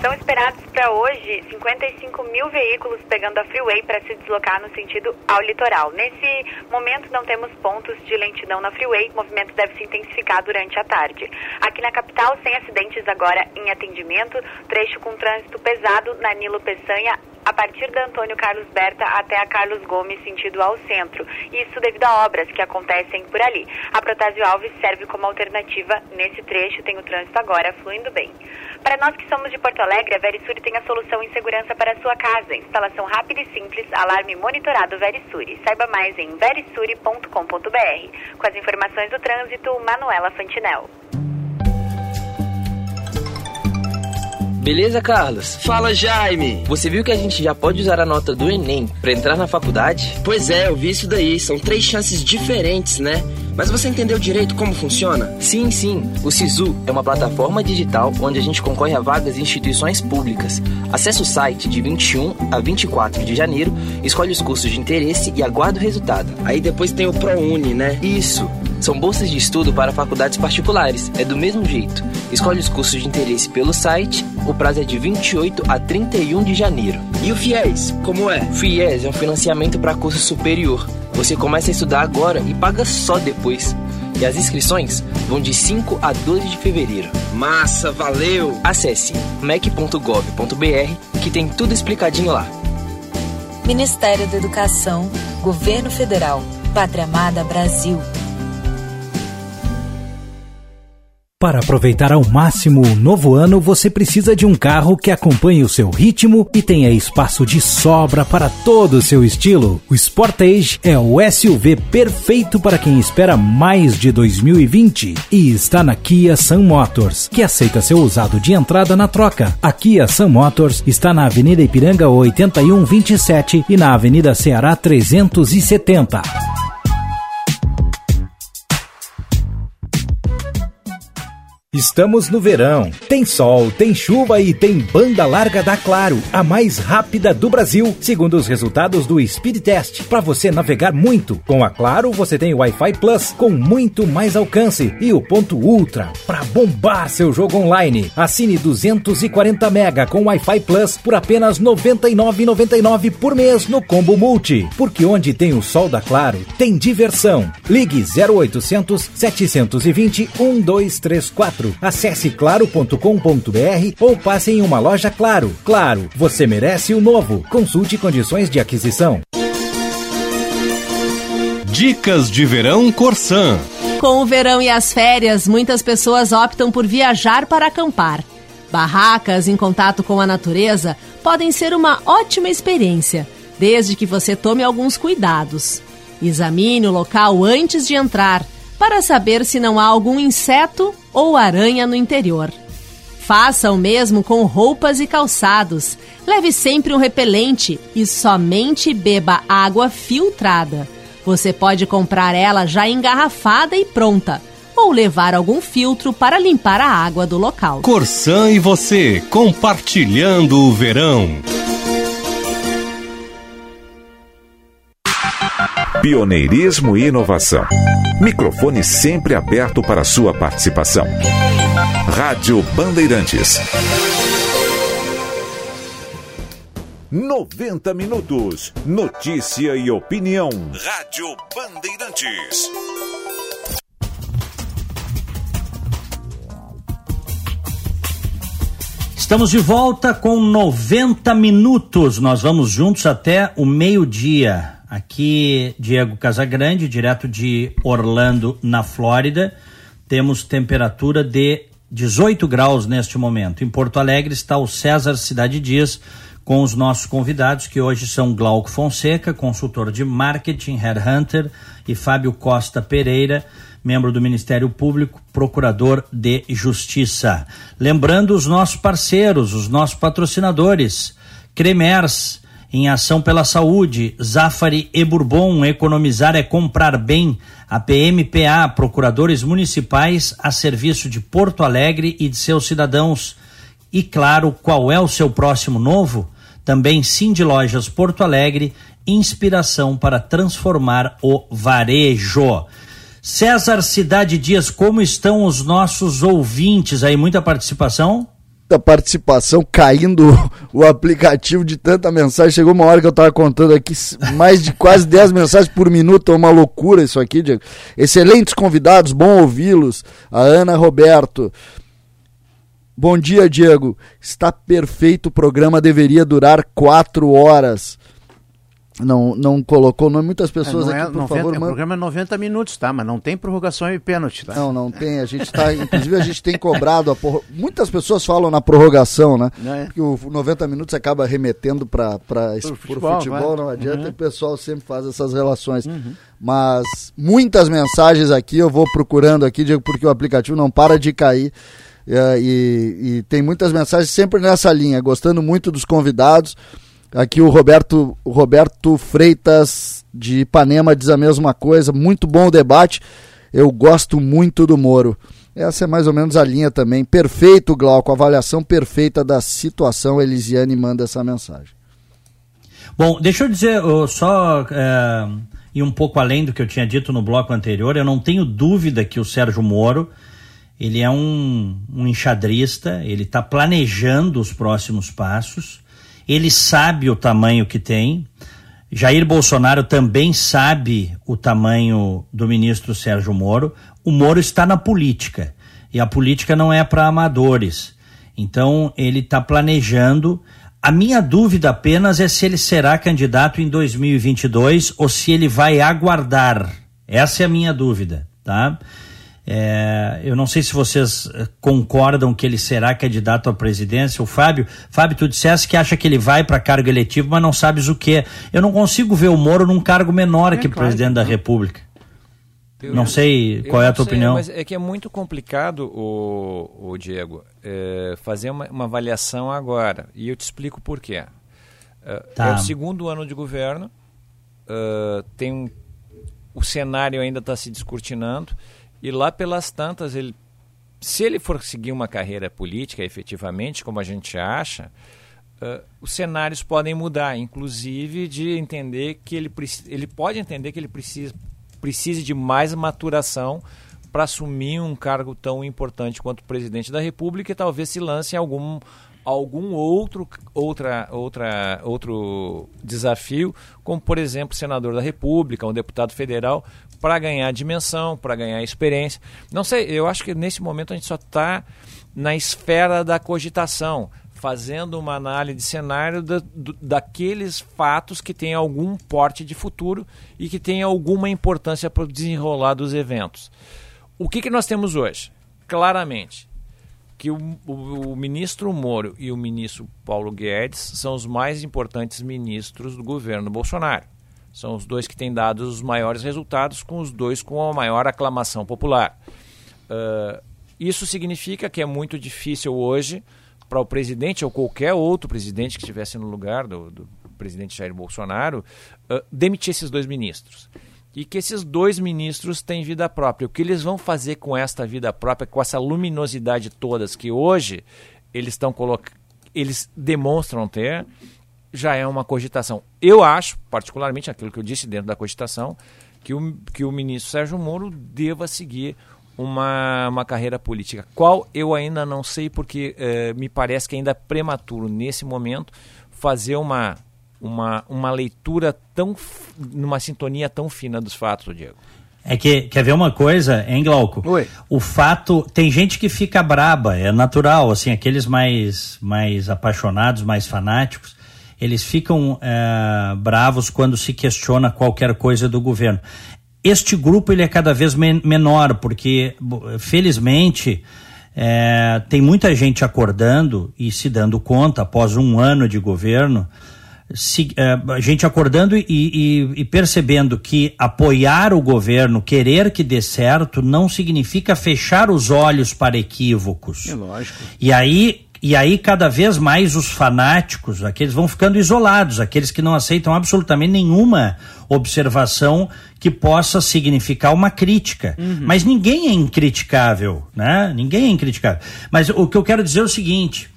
São esperados para hoje 55 mil veículos pegando a freeway para se deslocar no sentido ao litoral. Nesse momento não temos pontos de lentidão na freeway, o movimento deve se intensificar durante a tarde. Aqui na capital, sem acidentes agora em atendimento, trecho com trânsito pesado na Nilo Peçanha a partir da Antônio Carlos Berta até a Carlos Gomes, sentido ao centro. Isso devido a obras que acontecem por ali. A Protásio Alves serve como alternativa nesse trecho, tem o trânsito agora fluindo bem. Para nós que somos de Porto Alegre, a Verisuri tem a solução em segurança para a sua casa. Instalação rápida e simples, alarme monitorado Verisuri. Saiba mais em verisuri.com.br. Com as informações do trânsito, Manuela Fantinel. Beleza, Carlos? Fala, Jaime! Você viu que a gente já pode usar a nota do Enem para entrar na faculdade? Pois é, eu vi isso daí. São três chances diferentes, né? Mas você entendeu direito como funciona? Sim, sim. O SISU é uma plataforma digital onde a gente concorre a vagas em instituições públicas. Acesse o site de 21 a 24 de janeiro, escolhe os cursos de interesse e aguarda o resultado. Aí depois tem o ProUni, né? Isso. São bolsas de estudo para faculdades particulares. É do mesmo jeito. Escolhe os cursos de interesse pelo site. O prazo é de 28 a 31 de janeiro. E o FIES, como é? FIES é um financiamento para curso superior. Você começa a estudar agora e paga só depois. E as inscrições vão de 5 a 12 de fevereiro. Massa, valeu! Acesse mec.gov.br que tem tudo explicadinho lá. Ministério da Educação, Governo Federal, Pátria Amada Brasil. Para aproveitar ao máximo o novo ano, você precisa de um carro que acompanhe o seu ritmo e tenha espaço de sobra para todo o seu estilo. O Sportage é o SUV perfeito para quem espera mais de 2020 e está na Kia Sun Motors, que aceita seu usado de entrada na troca. A Kia Sun Motors está na Avenida Ipiranga 8127 e na Avenida Ceará 370. Estamos no verão. Tem sol, tem chuva e tem banda larga da Claro, a mais rápida do Brasil, segundo os resultados do Speed Test. Para você navegar muito, com a Claro você tem Wi-Fi Plus com muito mais alcance e o ponto Ultra para bombar seu jogo online. Assine 240 mega com Wi-Fi Plus por apenas R$ 99,99 por mês no Combo Multi, porque onde tem o sol da Claro, tem diversão. Ligue 0800 720 1234 Acesse claro.com.br ou passe em uma loja Claro. Claro, você merece o novo. Consulte condições de aquisição. Dicas de verão Corsan. Com o verão e as férias, muitas pessoas optam por viajar para acampar. Barracas em contato com a natureza podem ser uma ótima experiência, desde que você tome alguns cuidados. Examine o local antes de entrar para saber se não há algum inseto ou aranha no interior. Faça o mesmo com roupas e calçados. Leve sempre um repelente e somente beba água filtrada. Você pode comprar ela já engarrafada e pronta, ou levar algum filtro para limpar a água do local. Corsan e você, compartilhando o verão. Pioneirismo e inovação. Microfone sempre aberto para sua participação. Rádio Bandeirantes. 90 minutos. Notícia e opinião. Rádio Bandeirantes. Estamos de volta com 90 minutos. Nós vamos juntos até o meio-dia. Aqui, Diego Casagrande, direto de Orlando, na Flórida. Temos temperatura de 18 graus neste momento. Em Porto Alegre está o César Cidade Dias com os nossos convidados, que hoje são Glauco Fonseca, consultor de marketing, headhunter, e Fábio Costa Pereira, membro do Ministério Público, procurador de Justiça. Lembrando os nossos parceiros, os nossos patrocinadores, Cremers, em ação pela saúde, Zafari e Bourbon, economizar é comprar bem, a PMPA, procuradores municipais a serviço de Porto Alegre e de seus cidadãos. E claro, qual é o seu próximo novo? Também Cindy Lojas Porto Alegre, inspiração para transformar o varejo. César Cidade Dias, como estão os nossos ouvintes aí? Muita participação? Participação, caindo o aplicativo de tanta mensagem. Chegou uma hora que eu estava contando aqui, mais de quase 10 mensagens por minuto, é uma loucura isso aqui, Diego. Excelentes convidados, bom ouvi-los. A Ana Roberto. Bom dia, Diego. Está perfeito, o programa deveria durar quatro horas não, não colocou nome. Muitas pessoas é, aqui, é, por 90, favor. O programa é 90 minutos, tá? Mas não tem prorrogação e pênalti, tá? Não, não tem. A gente está. inclusive, a gente tem cobrado. A por... Muitas pessoas falam na prorrogação, né? É. Porque o 90 minutos acaba remetendo para o futebol, futebol não adianta. Uhum. o pessoal sempre faz essas relações. Uhum. Mas muitas mensagens aqui eu vou procurando aqui, Diego, porque o aplicativo não para de cair. É, e, e tem muitas mensagens sempre nessa linha, gostando muito dos convidados. Aqui o Roberto, o Roberto Freitas de Ipanema diz a mesma coisa. Muito bom o debate. Eu gosto muito do Moro. Essa é mais ou menos a linha também. Perfeito, Glauco. Avaliação perfeita da situação. Elisiane manda essa mensagem. Bom, deixa eu dizer uh, só é, e um pouco além do que eu tinha dito no bloco anterior. Eu não tenho dúvida que o Sérgio Moro ele é um, um enxadrista. Ele está planejando os próximos passos ele sabe o tamanho que tem. Jair Bolsonaro também sabe o tamanho do ministro Sérgio Moro. O Moro está na política e a política não é para amadores. Então ele está planejando. A minha dúvida apenas é se ele será candidato em 2022 ou se ele vai aguardar. Essa é a minha dúvida, tá? É, eu não sei se vocês eh, concordam que ele será candidato à presidência. O Fábio, Fábio, tu disseste que acha que ele vai para cargo eletivo, mas não sabes o que. Eu não consigo ver o Moro num cargo menor é, que claro, presidente da República. Eu, não sei qual é a tua sei, opinião. Mas é que é muito complicado, o, o Diego, é, fazer uma, uma, avaliação agora. E eu te explico por quê. É, tá. é o segundo ano de governo, tem um, o cenário ainda está se descortinando, e lá pelas tantas, ele, se ele for seguir uma carreira política efetivamente, como a gente acha, uh, os cenários podem mudar, inclusive de entender que ele, ele pode entender que ele precisa precise de mais maturação para assumir um cargo tão importante quanto presidente da República e talvez se lance algum algum outro outra outra outro desafio, como por exemplo senador da República, um deputado federal, para ganhar dimensão, para ganhar experiência. Não sei, eu acho que nesse momento a gente só está na esfera da cogitação fazendo uma análise de cenário da, daqueles fatos que têm algum porte de futuro e que têm alguma importância para o desenrolar dos eventos. O que, que nós temos hoje? Claramente, que o, o, o, ministro Moro e o ministro Paulo Guedes são os mais importantes ministros do governo Bolsonaro. São os dois que têm dado os maiores resultados, com os dois com a maior aclamação popular. Uh, isso significa que é muito difícil hoje para o presidente ou qualquer outro presidente que estivesse no lugar do, do presidente Jair Bolsonaro uh, demitir esses dois ministros. E que esses dois ministros têm vida própria. O que eles vão fazer com esta vida própria, com essa luminosidade todas que hoje eles estão colocando, eles demonstram ter, já é uma cogitação. Eu acho, particularmente aquilo que eu disse dentro da cogitação, que o, que o ministro Sérgio Moro deva seguir uma, uma carreira política. Qual eu ainda não sei, porque eh, me parece que ainda é prematuro nesse momento fazer uma, uma, uma leitura tão numa sintonia tão fina dos fatos, Diego. É que, quer ver uma coisa, hein, Glauco? Oi. O fato, tem gente que fica braba, é natural, assim, aqueles mais, mais apaixonados, mais fanáticos, eles ficam é, bravos quando se questiona qualquer coisa do governo. Este grupo ele é cada vez men menor, porque, felizmente, é, tem muita gente acordando e se dando conta, após um ano de governo, se, é, gente acordando e, e, e, percebendo que apoiar o governo, querer que dê certo, não significa fechar os olhos para equívocos. É lógico. E aí e aí, cada vez mais, os fanáticos, aqueles vão ficando isolados, aqueles que não aceitam absolutamente nenhuma observação que possa significar uma crítica. Uhum. Mas ninguém é incriticável, né? Ninguém é incriticável. Mas o que eu quero dizer é o seguinte: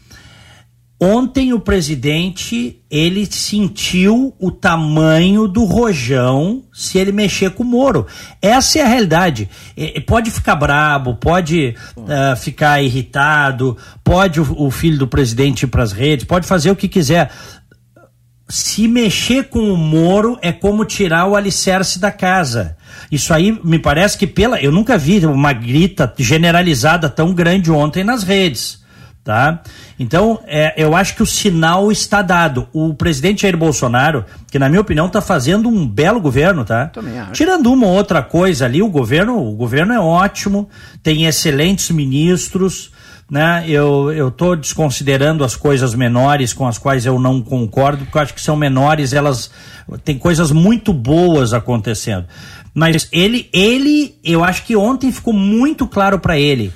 Ontem o presidente ele sentiu o tamanho do rojão se ele mexer com o Moro. Essa é a realidade. E, pode ficar brabo, pode uh, ficar irritado, pode o, o filho do presidente ir para as redes, pode fazer o que quiser. Se mexer com o Moro é como tirar o alicerce da casa. Isso aí me parece que pela. Eu nunca vi uma grita generalizada tão grande ontem nas redes tá? Então, é, eu acho que o sinal está dado. O presidente Jair Bolsonaro, que na minha opinião está fazendo um belo governo, tá? Tirando uma ou outra coisa ali, o governo, o governo é ótimo, tem excelentes ministros, né? Eu eu tô desconsiderando as coisas menores com as quais eu não concordo, porque eu acho que são menores, elas tem coisas muito boas acontecendo. Mas ele ele, eu acho que ontem ficou muito claro para ele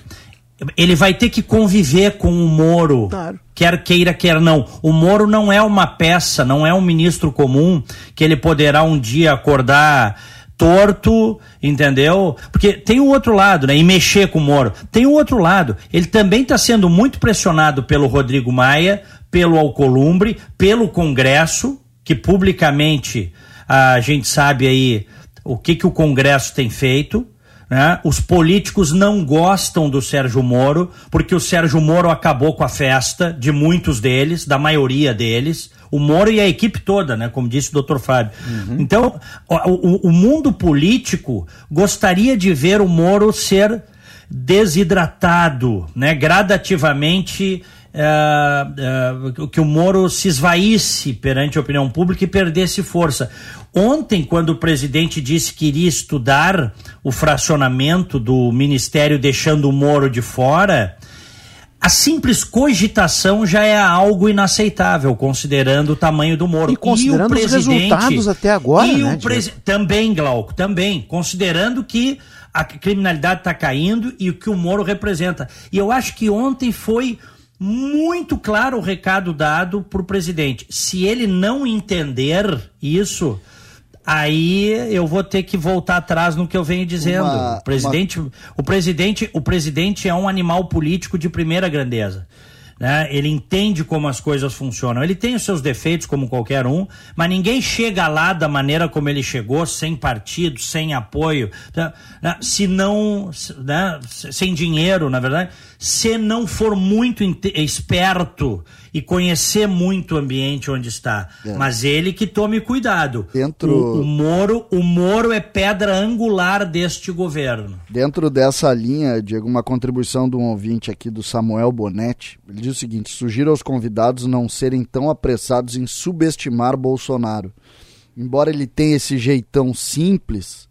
ele vai ter que conviver com o Moro, claro. quer queira, quer não. O Moro não é uma peça, não é um ministro comum que ele poderá um dia acordar torto, entendeu? Porque tem o outro lado, né? E mexer com o Moro. Tem o outro lado. Ele também está sendo muito pressionado pelo Rodrigo Maia, pelo Alcolumbre, pelo Congresso, que publicamente a gente sabe aí o que, que o Congresso tem feito né? Os políticos não gostam do Sérgio Moro, porque o Sérgio Moro acabou com a festa de muitos deles, da maioria deles. O Moro e a equipe toda, né? Como disse o Dr. Fábio. Uhum. Então, o, o mundo político gostaria de ver o Moro ser desidratado, né? Gradativamente uh, uh, que o Moro se esvaísse perante a opinião pública e perdesse força. Ontem, quando o presidente disse que iria estudar o fracionamento do ministério deixando o Moro de fora, a simples cogitação já é algo inaceitável, considerando o tamanho do Moro. E considerando e os resultados até agora, e né, o presi... Também, Glauco, também. Considerando que a criminalidade está caindo e o que o Moro representa. E eu acho que ontem foi muito claro o recado dado para o presidente. Se ele não entender isso, aí eu vou ter que voltar atrás no que eu venho dizendo. Uma, o presidente, uma... o presidente, o presidente é um animal político de primeira grandeza. Né? Ele entende como as coisas funcionam. Ele tem os seus defeitos, como qualquer um, mas ninguém chega lá da maneira como ele chegou, sem partido, sem apoio, né? se não, né? sem dinheiro, na verdade, se não for muito esperto e conhecer muito o ambiente onde está. É. Mas ele que tome cuidado. Dentro... O, o, Moro, o Moro é pedra angular deste governo. Dentro dessa linha, Diego, uma contribuição de um ouvinte aqui do Samuel Bonetti. Ele diz o seguinte: sugiro aos convidados não serem tão apressados em subestimar Bolsonaro. Embora ele tenha esse jeitão simples,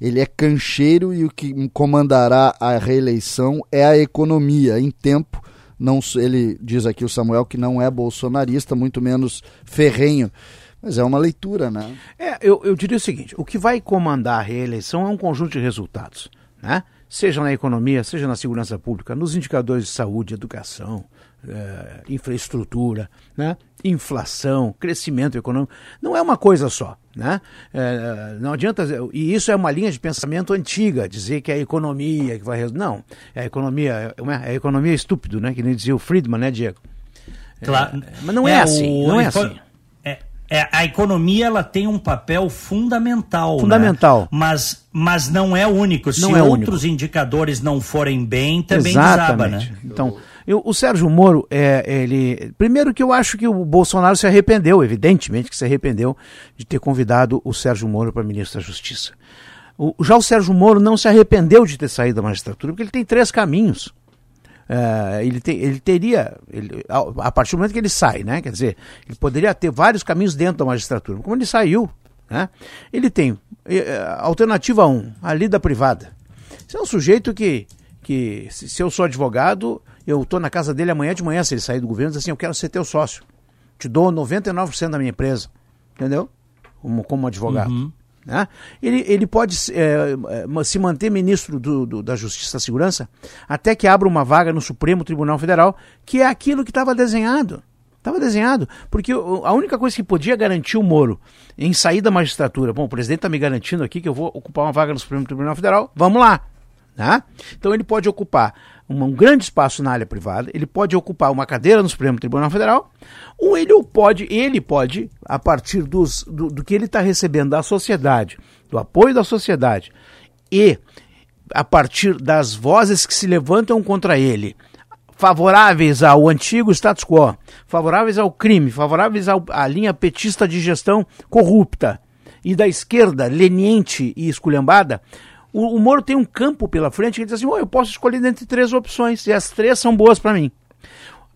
ele é cancheiro e o que comandará a reeleição é a economia em tempo não, ele diz aqui o Samuel que não é bolsonarista, muito menos ferrenho. Mas é uma leitura, né? É, eu, eu diria o seguinte: o que vai comandar a reeleição é um conjunto de resultados, né? Seja na economia, seja na segurança pública, nos indicadores de saúde, educação, é, infraestrutura, né? inflação, crescimento econômico. Não é uma coisa só. Né? É, não adianta. E isso é uma linha de pensamento antiga, dizer que é a economia que vai resolver. Não, é a economia, é a economia estúpido, né? que nem dizia o Friedman, né, Diego? Claro. É, mas não é, é assim. O, não é assim. É, é, a economia ela tem um papel fundamental. Né? Fundamental. Né? Mas, mas não é único. Se não é outros único. indicadores não forem bem, também Exatamente. desaba, né? Então, eu, o Sérgio Moro, é, ele. Primeiro que eu acho que o Bolsonaro se arrependeu, evidentemente que se arrependeu de ter convidado o Sérgio Moro para ministro da Justiça. O, já o Sérgio Moro não se arrependeu de ter saído da magistratura, porque ele tem três caminhos. É, ele, te, ele teria, ele, a, partir do momento que ele sai, né? Quer dizer, ele poderia ter vários caminhos dentro da magistratura. Como ele saiu, né? Ele tem é, alternativa 1, um, a lida privada. Esse é um sujeito que, que se, se eu sou advogado, eu estou na casa dele amanhã de manhã, se ele sair do governo, diz assim, eu quero ser teu sócio. Te dou 99% da minha empresa. Entendeu? Como, como advogado. Uhum. Né? Ele, ele pode é, se manter ministro do, do, da Justiça e Segurança até que abra uma vaga no Supremo Tribunal Federal, que é aquilo que estava desenhado. Estava desenhado, porque a única coisa que podia garantir o Moro em sair da magistratura, bom, o presidente está me garantindo aqui que eu vou ocupar uma vaga no Supremo Tribunal Federal, vamos lá. Né? Então ele pode ocupar um, grande espaço na área privada, ele pode ocupar uma cadeira no Supremo Tribunal Federal, ou ele pode, ele pode, a partir dos, do, do que ele está recebendo da sociedade, do apoio da sociedade, e a partir das vozes que se levantam contra ele, favoráveis ao antigo status quo, favoráveis ao crime, favoráveis ao, à linha petista de gestão corrupta e da esquerda leniente e esculhambada, o, o Moro tem um campo pela frente que ele diz assim: oh, eu posso escolher entre três opções e as três são boas para mim.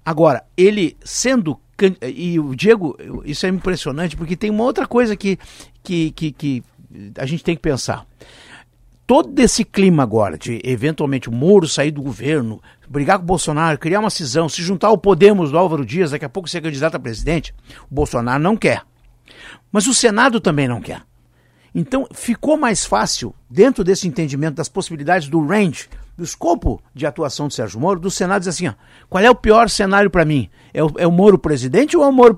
Agora, ele sendo. E o Diego, isso é impressionante, porque tem uma outra coisa que, que, que, que a gente tem que pensar todo esse clima agora de eventualmente o Moro sair do governo, brigar com o Bolsonaro, criar uma cisão, se juntar ao Podemos do Álvaro Dias, daqui a pouco ser candidato a presidente, o Bolsonaro não quer. Mas o Senado também não quer. Então ficou mais fácil, dentro desse entendimento das possibilidades do range, do escopo de atuação do Sérgio Moro, do Senado dizer assim: ó, qual é o pior cenário para mim? É o, é o, Moro presidente ou é o Moro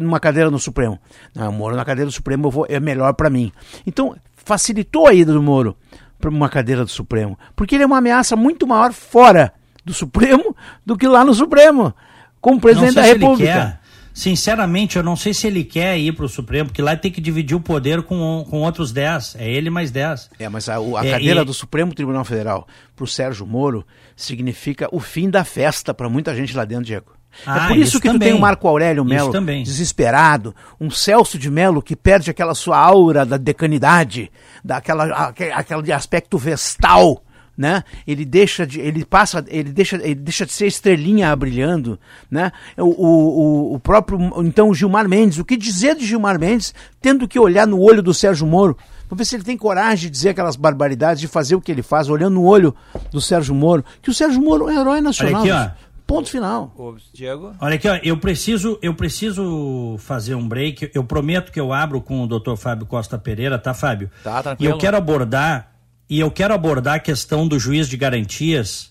numa cadeira no Supremo? Não, o Moro na cadeira do Supremo vou, é melhor para mim. Então facilitou a ida do Moro para uma cadeira do Supremo, porque ele é uma ameaça muito maior fora do Supremo do que lá no Supremo, como presidente da República. Sinceramente, eu não sei se ele quer ir para o Supremo, porque lá tem que dividir o poder com, com outros 10. É ele mais 10. É, mas a, a é, cadeira e... do Supremo Tribunal Federal para o Sérgio Moro significa o fim da festa para muita gente lá dentro, Diego. É ah, é por isso, isso que também. tu tem o Marco Aurélio Melo desesperado, um Celso de Melo que perde aquela sua aura da decanidade, daquela aquele aspecto vestal né? Ele deixa de, ele passa, ele deixa, ele deixa de ser estrelinha brilhando, né? O, o, o próprio, então o Gilmar Mendes, o que dizer de Gilmar Mendes, tendo que olhar no olho do Sérgio Moro? Vamos ver se ele tem coragem de dizer aquelas barbaridades, de fazer o que ele faz, olhando no olho do Sérgio Moro, que o Sérgio Moro é um herói nacional. Olha aqui, ó. Ponto final. Ô, Diego? Olha aqui, ó, eu preciso, eu preciso fazer um break. Eu prometo que eu abro com o Dr. Fábio Costa Pereira, tá, Fábio? Tá, E tranquilo. eu quero abordar e eu quero abordar a questão do juiz de garantias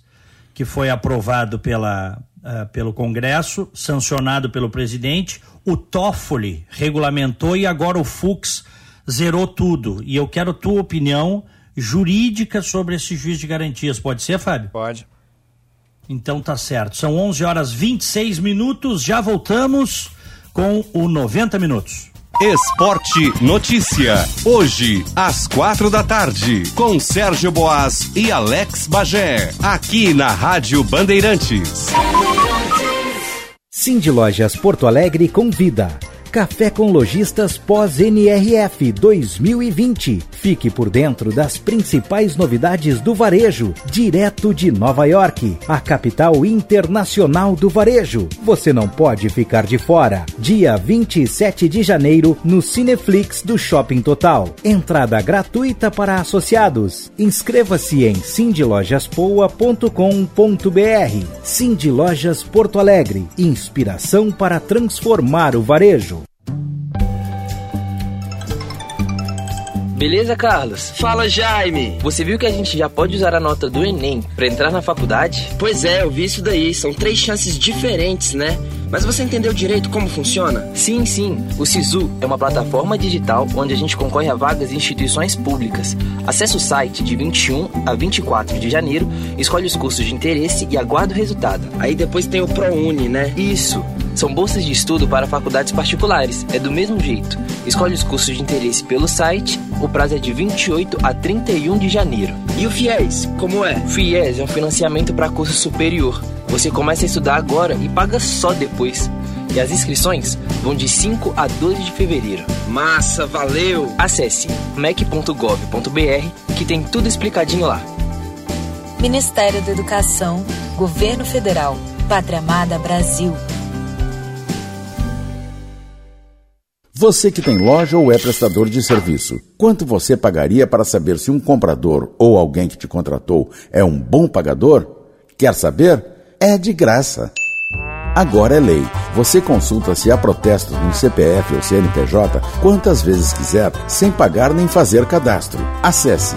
que foi aprovado pela, ah, pelo Congresso, sancionado pelo presidente. O Toffoli regulamentou e agora o Fux zerou tudo. E eu quero tua opinião jurídica sobre esse juiz de garantias. Pode ser, Fábio? Pode. Então tá certo. São 11 horas 26 minutos. Já voltamos com o 90 minutos. Esporte Notícia. Hoje, às quatro da tarde, com Sérgio Boas e Alex Bagé. Aqui na Rádio Bandeirantes. Cindy Lojas Porto Alegre convida. Café com Lojistas pós-NRF 2020. Fique por dentro das principais novidades do varejo, direto de Nova York, a capital internacional do varejo. Você não pode ficar de fora. Dia 27 de janeiro, no Cineflix do Shopping Total. Entrada gratuita para associados. Inscreva-se em cindylojaspoa.com.br. Cindy Lojas Porto Alegre. Inspiração para transformar o varejo. thank you Beleza, Carlos? Fala, Jaime! Você viu que a gente já pode usar a nota do Enem para entrar na faculdade? Pois é, eu vi isso daí. São três chances diferentes, né? Mas você entendeu direito como funciona? Sim, sim. O SISU é uma plataforma digital onde a gente concorre a vagas em instituições públicas. Acesse o site de 21 a 24 de janeiro, escolhe os cursos de interesse e aguarda o resultado. Aí depois tem o ProUni, né? Isso. São bolsas de estudo para faculdades particulares. É do mesmo jeito. Escolhe os cursos de interesse pelo site. O prazo é de 28 a 31 de janeiro. E o FIES, como é? O FIES é um financiamento para curso superior. Você começa a estudar agora e paga só depois. E as inscrições vão de 5 a 12 de fevereiro. Massa, valeu! Acesse mec.gov.br que tem tudo explicadinho lá. Ministério da Educação, Governo Federal, Pátria Amada Brasil. Você que tem loja ou é prestador de serviço, quanto você pagaria para saber se um comprador ou alguém que te contratou é um bom pagador? Quer saber? É de graça. Agora é lei. Você consulta se há protestos no CPF ou CNPJ quantas vezes quiser, sem pagar nem fazer cadastro. Acesse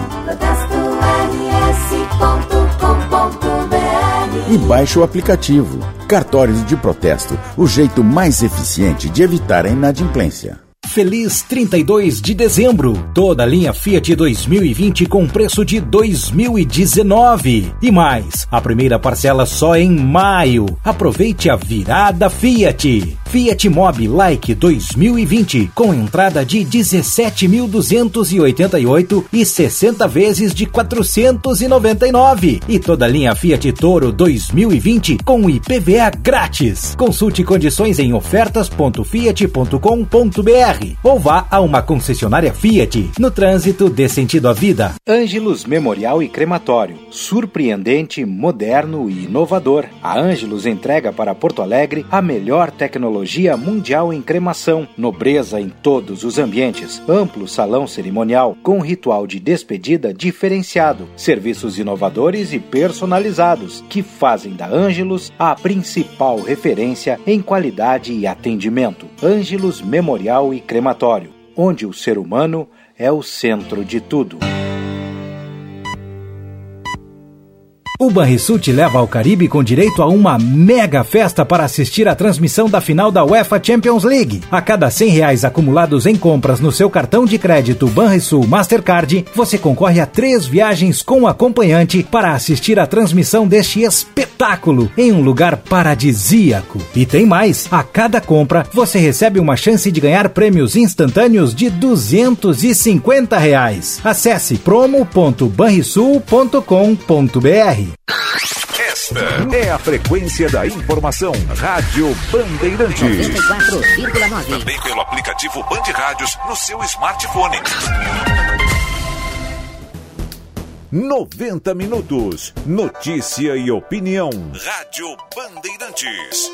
e baixe o aplicativo. Cartórios de protesto, o jeito mais eficiente de evitar a inadimplência. Feliz 32 de dezembro. Toda a linha Fiat 2020 com preço de 2019. E mais, a primeira parcela só em maio. Aproveite a virada Fiat. Fiat Mobi Like 2020 com entrada de 17.288 e 60 vezes de 499. E toda a linha Fiat Toro 2020 com IPVA grátis. Consulte condições em ofertas.fiat.com.br ou vá a uma concessionária Fiat. No trânsito, dê sentido à vida. Ângelos Memorial e Crematório. Surpreendente, moderno e inovador. A Ângelos entrega para Porto Alegre a melhor tecnologia mundial em cremação. Nobreza em todos os ambientes. Amplo salão cerimonial com ritual de despedida diferenciado. Serviços inovadores e personalizados que fazem da Ângelos a principal referência em qualidade e atendimento. Ângelos Memorial e Crematório, onde o ser humano é o centro de tudo. O Banrisul te leva ao Caribe com direito a uma mega festa para assistir à transmissão da final da UEFA Champions League. A cada 100 reais acumulados em compras no seu cartão de crédito Banrisul Mastercard, você concorre a três viagens com acompanhante para assistir à transmissão deste espetáculo em um lugar paradisíaco. E tem mais, a cada compra você recebe uma chance de ganhar prêmios instantâneos de 250 reais. Acesse promo.banrisul.com.br. Esta é a frequência da informação. Rádio Bandeirantes. 94,9. Também pelo aplicativo Band Rádios no seu smartphone. 90 minutos. Notícia e opinião. Rádio Bandeirantes.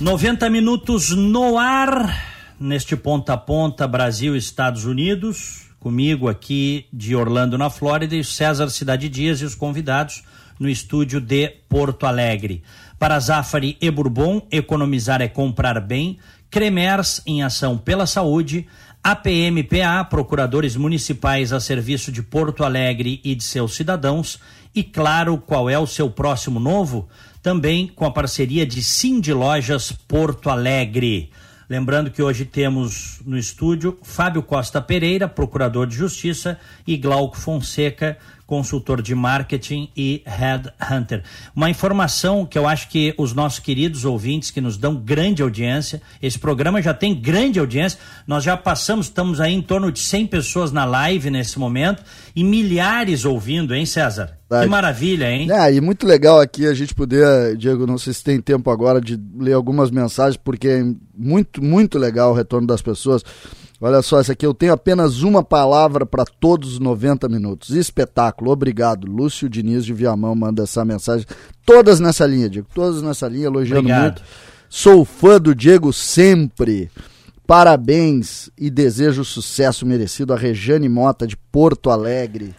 90 minutos no ar, neste ponta a ponta, Brasil Estados Unidos. Comigo aqui de Orlando, na Flórida, e César Cidade Dias e os convidados no estúdio de Porto Alegre. Para Zafari e Bourbon, economizar é comprar bem. Cremers em ação pela saúde. APMPA, procuradores municipais a serviço de Porto Alegre e de seus cidadãos. E claro, qual é o seu próximo novo? Também com a parceria de Cindy Lojas Porto Alegre. Lembrando que hoje temos no estúdio Fábio Costa Pereira, procurador de justiça, e Glauco Fonseca, consultor de marketing e headhunter. Uma informação que eu acho que os nossos queridos ouvintes que nos dão grande audiência, esse programa já tem grande audiência, nós já passamos, estamos aí em torno de 100 pessoas na live nesse momento e milhares ouvindo, hein, César? Que maravilha, hein? É, e muito legal aqui a gente poder, Diego, não sei se tem tempo agora de ler algumas mensagens, porque é muito, muito legal o retorno das pessoas. Olha só, essa aqui eu tenho apenas uma palavra para todos os 90 minutos. Espetáculo, obrigado. Lúcio Diniz de Viamão manda essa mensagem. Todas nessa linha, Diego, todas nessa linha, elogiando Obrigado. muito. Sou fã do Diego sempre. Parabéns e desejo sucesso merecido a Rejane Mota de Porto Alegre.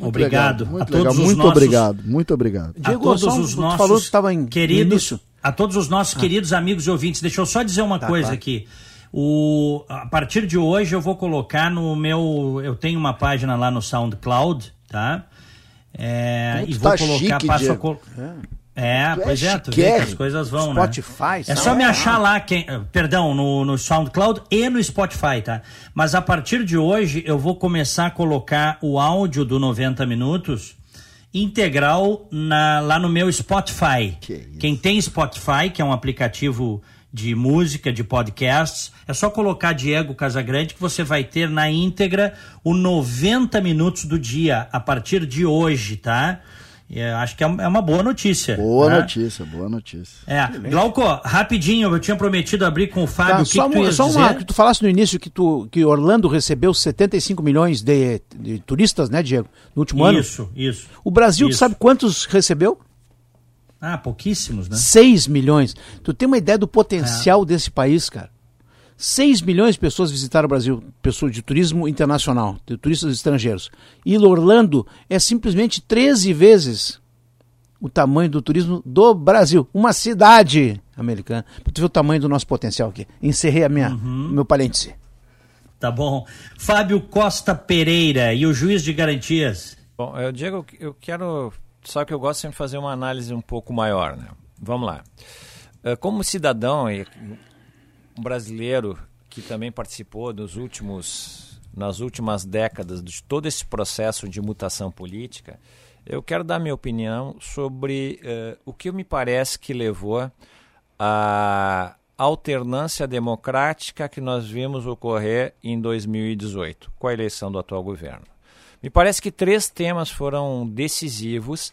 Muito Obrigado. legal, muito A todos os Muito nossos- obrigado, muito obrigado. a todos os nossos falou que em- queridos, a todos os nossos queridos amigos e ouvintes, deixa eu só dizer uma Tá, coisa claro. aqui. O, a partir de hoje eu vou colocar no meu, eu tenho uma página lá no SoundCloud, tá? É, e vou tá colocar chique, passo a Diego. col... É, é pois é, tu vê que as coisas vão, Spotify, né? É só me achar lá, quem, perdão, no, no SoundCloud e no Spotify, tá? Mas a partir de hoje eu vou começar a colocar o áudio do 90 minutos integral na- lá no meu Spotify. Quem tem Spotify, que é um aplicativo de música, de podcasts, é só colocar Diego Casagrande que você vai ter na íntegra o 90 minutos do dia a partir de hoje, tá? É, acho que é é uma boa notícia. Boa né? notícia, boa notícia. É, Glauco, rapidinho, eu tinha prometido abrir com o Fábio. Tá, o que, só que tu só dizer? uma que tu falasse no início que, tu, que Orlando recebeu 75 milhões de, de turistas, né, Diego? No último ano. Isso, isso. O Brasil, tu Isso. sabe quantos recebeu? Ah, pouquíssimos, né? 6 milhões. Tu tem uma ideia do potencial É. desse país, cara. 6 milhões de pessoas visitaram o Brasil, pessoas de turismo internacional, de turistas estrangeiros. E Orlando é simplesmente 13 vezes o tamanho do turismo do Brasil. Uma cidade americana. Pra tu ver o tamanho do nosso potencial aqui. Encerrei a minha, Uhum. meu parêntese. Tá bom. Fábio Costa Pereira e o juiz de garantias. Bom, eu, Diego, eu quero. Só que eu gosto sempre de fazer uma análise um pouco maior, né? Vamos lá. Eh, Como cidadão e um brasileiro que também participou dos últimos, nas últimas décadas de todo esse processo de mutação política, eu quero dar minha opinião sobre eh, o que me parece que levou à alternância democrática que nós vimos ocorrer em 2018 com a eleição do atual governo. Me parece que três temas foram decisivos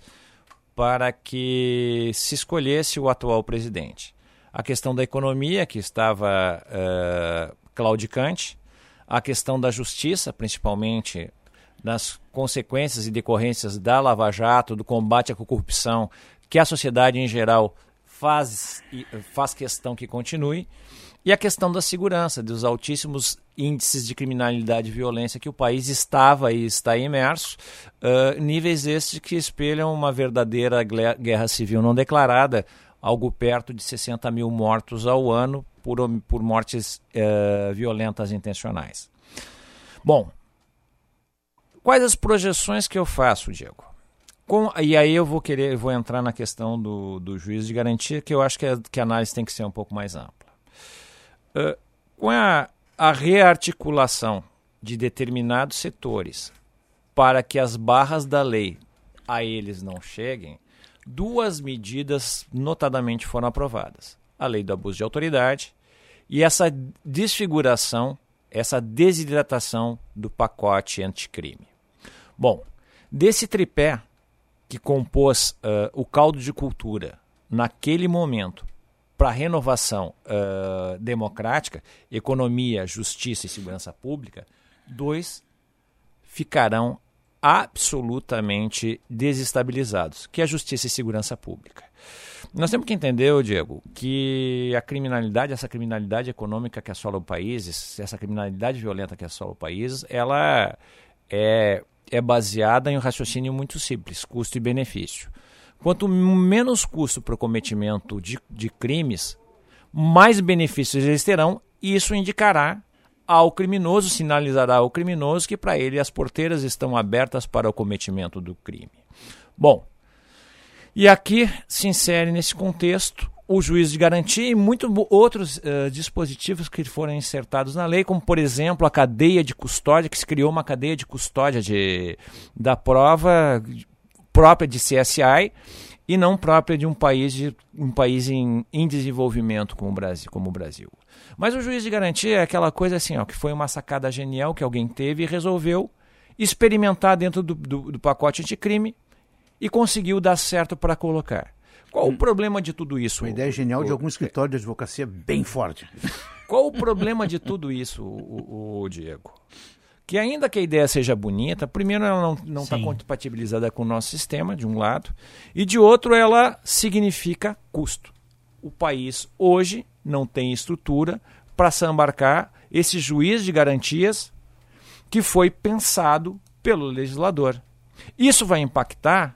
para que se escolhesse o atual presidente. A questão da economia, que estava eh, claudicante, a questão da justiça, principalmente nas consequências e decorrências da Lava Jato, do combate à corrupção, que a sociedade em geral faz, faz questão que continue, e a questão da segurança, dos altíssimos índices de criminalidade e violência que o país estava e está imerso, ah, níveis estes que espelham uma verdadeira guerra civil não declarada, algo perto de 60 mil mortos ao ano por, por mortes eh, violentas intencionais. Bom, quais as projeções que eu faço, Diego? Com- e aí eu vou querer, vou entrar na questão do, do juiz de garantia, que eu acho que a, que a análise tem que ser um pouco mais ampla. Uh, com a, a rearticulação de determinados setores para que as barras da lei a eles não cheguem, duas medidas notadamente foram aprovadas: a lei do abuso de autoridade e essa desfiguração, essa desidratação do pacote anticrime. Bom, desse tripé que compôs uh, o caldo de cultura naquele momento para a renovação uh, democrática, economia, justiça e segurança pública, dois ficarão absolutamente desestabilizados, que é a justiça e segurança pública. Nós temos que entender, Diego, que a criminalidade, essa criminalidade econômica que assola o país, essa criminalidade violenta que assola o país, ela é, é baseada em um raciocínio muito simples, custo e benefício. Quanto menos custo para o cometimento de, de crimes, mais benefícios eles terão, e isso indicará ao criminoso, sinalizará ao criminoso que para ele as porteiras estão abertas para o cometimento do crime. Bom, e aqui se insere nesse contexto o juiz de garantia e muitos outros uh, dispositivos que foram insertados na lei, como por exemplo a cadeia de custódia, que se criou uma cadeia de custódia de, da prova própria de CSI e não própria de um país, de, um país em, em desenvolvimento como o Brasil. Como o Brasil. Mas o juiz de garantia é aquela coisa assim, ó, que foi uma sacada genial que alguém teve e resolveu experimentar dentro do, do, do pacote anticrime e conseguiu dar certo para colocar. Qual o problema de tudo isso? Uma ideia genial o, de algum escritório de advocacia bem forte. Qual o problema de tudo isso, o, o, Diego? Que ainda que a ideia seja bonita, primeiro ela não está compatibilizada com o nosso sistema, de um lado, e de outro ela significa custo. O país hoje não tem estrutura para sambarcar esse juiz de garantias que foi pensado pelo legislador. Isso vai impactar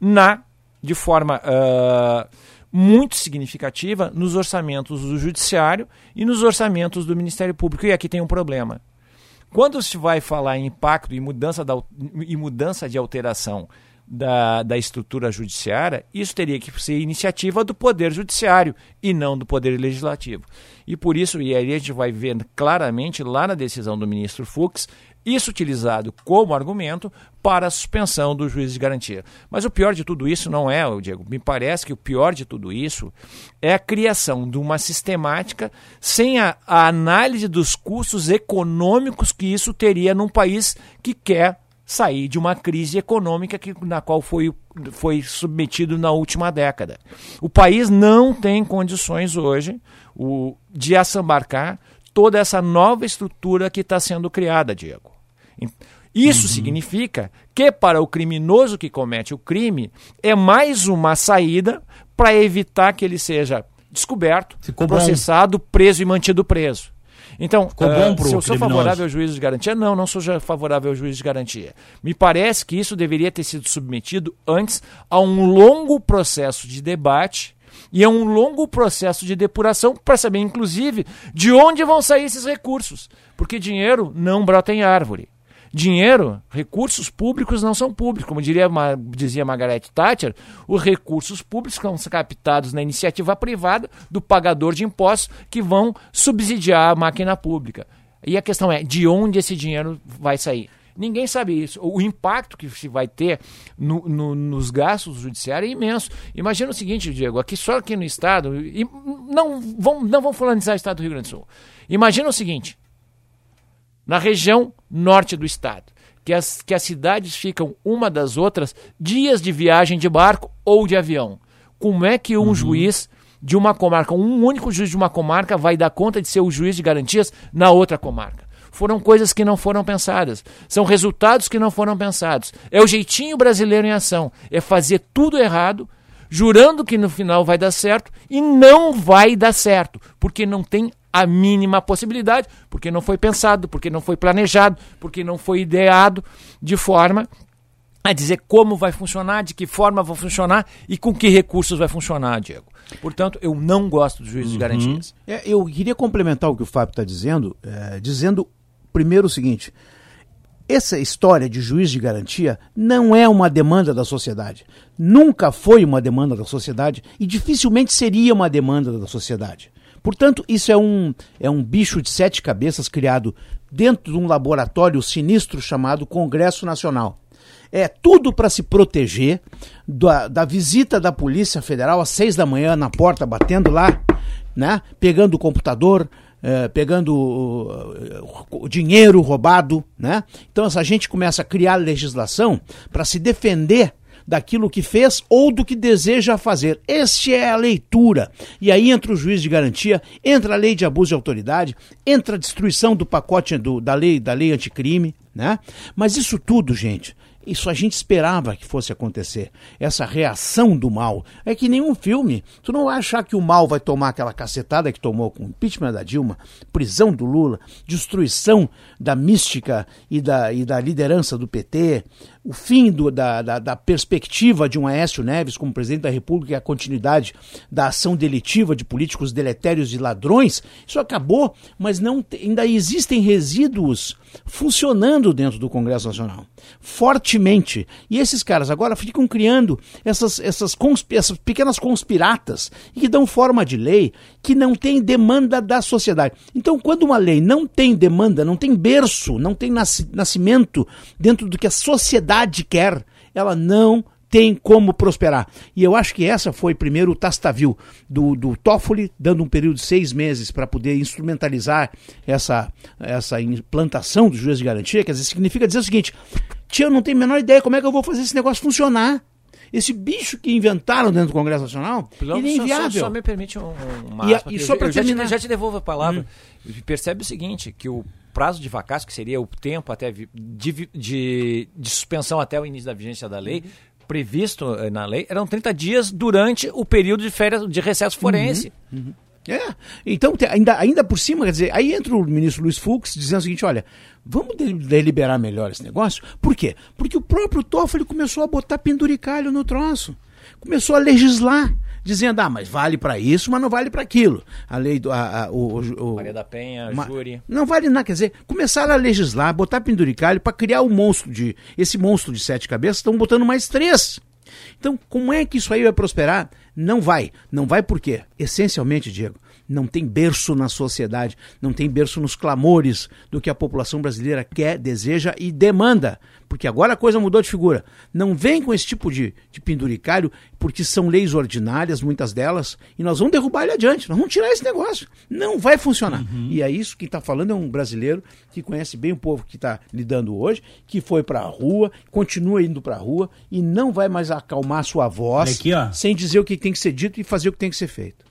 na de forma uh, muito significativa nos orçamentos do Judiciário e nos orçamentos do Ministério Público. E aqui tem um problema. Quando se vai falar em impacto e mudança, da, e mudança de alteração da, da estrutura judiciária, isso teria que ser iniciativa do Poder Judiciário e não do Poder Legislativo. E por isso, e aí a gente vai ver claramente lá na decisão do ministro Fux, isso utilizado como argumento para a suspensão do juiz de garantia. Mas o pior de tudo isso não é, Diego, me parece que o pior de tudo isso é a criação de uma sistemática sem a, a análise dos custos econômicos que isso teria num país que quer sair de uma crise econômica que, na qual foi, foi submetido na última década. O país não tem condições hoje o, de assambarcar toda essa nova estrutura que está sendo criada, Diego. Isso uhum. significa que para o criminoso que comete o crime é mais uma saída para evitar que ele seja descoberto, processado, preso e mantido preso. Então, uh, se eu sou favorável ao juízo de garantia, não, não sou favorável ao juízo de garantia. Me parece que isso deveria ter sido submetido antes a um longo processo de debate e a um longo processo de depuração para saber, inclusive, de onde vão sair esses recursos. Porque dinheiro não brota em árvore dinheiro, recursos públicos não são públicos. Como diria, dizia Margaret Thatcher, os recursos públicos são captados na iniciativa privada do pagador de impostos que vão subsidiar a máquina pública. E a questão é, de onde esse dinheiro vai sair? Ninguém sabe isso. O impacto que se vai ter no, no, nos gastos judiciários é imenso. Imagina o seguinte, Diego, aqui só aqui no estado, e não vamos não vamos o estado do Rio Grande do Sul. Imagina o seguinte, na região norte do estado, que as, que as cidades ficam uma das outras dias de viagem de barco ou de avião. Como é que um uhum. juiz de uma comarca, um único juiz de uma comarca, vai dar conta de ser o juiz de garantias na outra comarca? Foram coisas que não foram pensadas. São resultados que não foram pensados. É o jeitinho brasileiro em ação. É fazer tudo errado, jurando que no final vai dar certo e não vai dar certo, porque não tem a mínima possibilidade, porque não foi pensado, porque não foi planejado, porque não foi ideado de forma a dizer como vai funcionar, de que forma vai funcionar e com que recursos vai funcionar, Diego. Portanto, eu não gosto do juízo uhum. de garantias. É, eu queria complementar o que o Fábio está dizendo, é, dizendo primeiro o seguinte: essa história de juiz de garantia não é uma demanda da sociedade. Nunca foi uma demanda da sociedade e dificilmente seria uma demanda da sociedade. Portanto, isso é um, é um bicho de sete cabeças criado dentro de um laboratório sinistro chamado Congresso Nacional. É tudo para se proteger da, da visita da Polícia Federal às seis da manhã na porta, batendo lá, né? pegando o computador, eh, pegando uh, o dinheiro roubado. Né? Então, essa gente começa a criar legislação para se defender daquilo que fez ou do que deseja fazer. Este é a leitura. E aí entra o juiz de garantia, entra a lei de abuso de autoridade, entra a destruição do pacote do, da lei da lei anticrime, né? Mas isso tudo, gente, isso a gente esperava que fosse acontecer. Essa reação do mal. É que nenhum filme. Tu não vai achar que o mal vai tomar aquela cacetada que tomou com o impeachment da Dilma, prisão do Lula, destruição da mística e da, e da liderança do PT, o fim do, da, da, da, perspectiva de um Aécio Neves como presidente da República e a continuidade da ação delitiva de políticos deletérios e ladrões, isso acabou, mas não ainda existem resíduos funcionando dentro do Congresso Nacional, fortemente. E esses caras agora ficam criando essas, essas, essas pequenas conspiratas que dão forma de lei que não tem demanda da sociedade. Então, quando uma lei não tem demanda, não tem berço, não tem nascimento dentro do que a sociedade quer, ela não tem como prosperar. E eu acho que essa foi primeiro o Tastavil do, do Toffoli, dando um período de seis meses para poder instrumentalizar essa, essa implantação do juiz de garantia. Quer dizer, significa dizer o seguinte: tia, eu não tenho a menor ideia como é que eu vou fazer esse negócio funcionar. Esse bicho que inventaram dentro do Congresso Nacional, ele é inviável. Só, só, me permite um, uma e, e só para terminar... Já te, já te devolvo a palavra. Hum. Percebe o seguinte, que o prazo de vacácio, que seria o tempo até de, de, de, suspensão até o início da vigência da lei, previsto eh, na lei eram 30 dias durante o período de férias de recesso forense. Uhum, uhum. É, então ainda, ainda por cima, quer dizer, aí entra o ministro Luiz Fux dizendo o seguinte, olha, vamos deliberar melhor esse negócio. Por quê? Porque o próprio Toffoli começou a botar penduricalho no troço. Começou a legislar dizendo, ah, mas vale para isso, mas não vale para aquilo. A lei do. A, a, o, o, Maria da Penha, uma, júri. Não vale nada, quer dizer, começaram a legislar, botar penduricalho para criar o monstro de. Esse monstro de sete cabeças, estão botando mais três. Então, como é que isso aí vai prosperar? Não vai. Não vai por quê? Essencialmente, Diego, não tem berço na sociedade, não tem berço nos clamores do que a população brasileira quer, deseja e demanda. Porque agora a coisa mudou de figura. Não vem com esse tipo de, de penduricário, porque são leis ordinárias, muitas delas, e nós vamos derrubar ele adiante, nós vamos tirar esse negócio. Não vai funcionar. Uhum. E é isso que está falando é um brasileiro que conhece bem o povo que está lidando hoje, que foi para a rua, continua indo para a rua e não vai mais acalmar sua voz aqui, sem dizer o que tem que ser dito e fazer o que tem que ser feito.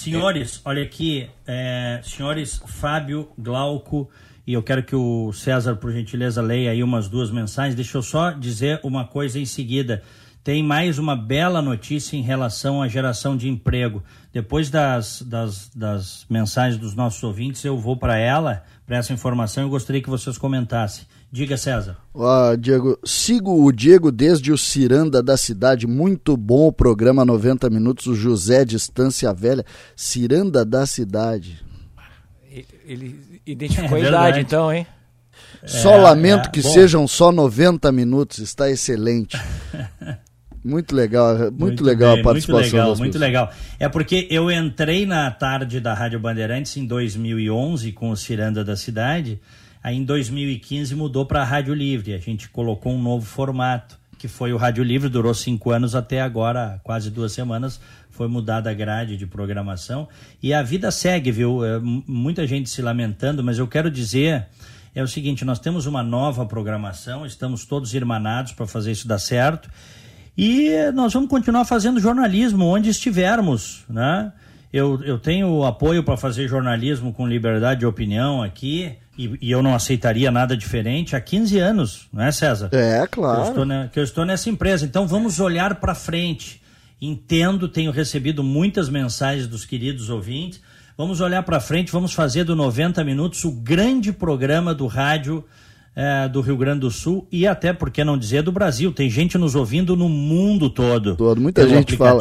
Senhores, olha aqui, é, senhores Fábio, Glauco, e eu quero que o César, por gentileza, leia aí umas duas mensagens. Deixa eu só dizer uma coisa em seguida. Tem mais uma bela notícia em relação à geração de emprego. Depois das, das, das mensagens dos nossos ouvintes, eu vou para ela, para essa informação. Eu gostaria que vocês comentassem. Diga, César. Ah, Diego, sigo o Diego desde o Ciranda da cidade. Muito bom o programa 90 Minutos. O José Distância Velha. Ciranda da cidade. Ele identificou é, a idade, então, hein? Só é, lamento é, que bom. sejam só 90 minutos. Está excelente. Muito legal, muito, muito legal bem, a participação Muito legal, muito pessoas. legal. É porque eu entrei na tarde da Rádio Bandeirantes em 2011 com o Ciranda da Cidade Aí em 2015 mudou para a Rádio Livre. A gente colocou um novo formato, que foi o Rádio Livre, durou cinco anos até agora, quase duas semanas, foi mudada a grade de programação. E a vida segue, viu? É, muita gente se lamentando, mas eu quero dizer é o seguinte: nós temos uma nova programação, estamos todos irmanados para fazer isso dar certo. E nós vamos continuar fazendo jornalismo onde estivermos, né? Eu, eu tenho apoio para fazer jornalismo com liberdade de opinião aqui e, e, eu não aceitaria nada diferente há 15 anos, não é, César? É, claro. Que eu estou, que eu estou nessa empresa. Então vamos olhar para frente. Entendo, tenho recebido muitas mensagens dos queridos ouvintes. Vamos olhar para frente, vamos fazer do 90 Minutos o grande programa do rádio é, do Rio Grande do Sul e até, por que não dizer, do Brasil. Tem gente nos ouvindo no mundo todo. Todo, muita gente fala.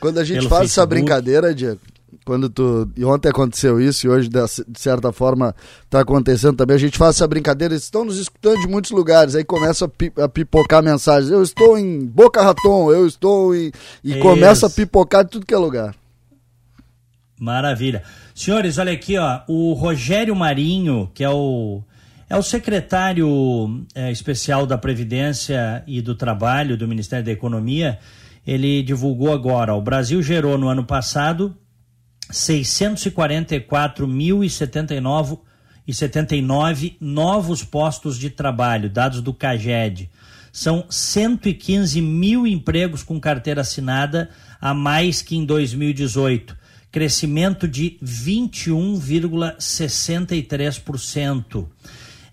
Quando a gente faz Facebook. essa brincadeira, Diego, quando tu. E ontem aconteceu isso, e hoje, de certa forma, está acontecendo também. A gente faz essa brincadeira, eles estão nos escutando de muitos lugares, aí começa a, pi, a pipocar mensagens. Eu estou em Boca Raton, eu estou em. E começa a pipocar de tudo que é lugar. Maravilha. Senhores, olha aqui, ó. O Rogério Marinho, que é o. É o secretário é, especial da Previdência e do Trabalho do Ministério da Economia. Ele divulgou agora: o Brasil gerou no ano passado 644.079 novos postos de trabalho, dados do CAGED. São 115 mil empregos com carteira assinada a mais que em 2018. Crescimento de 21,63%.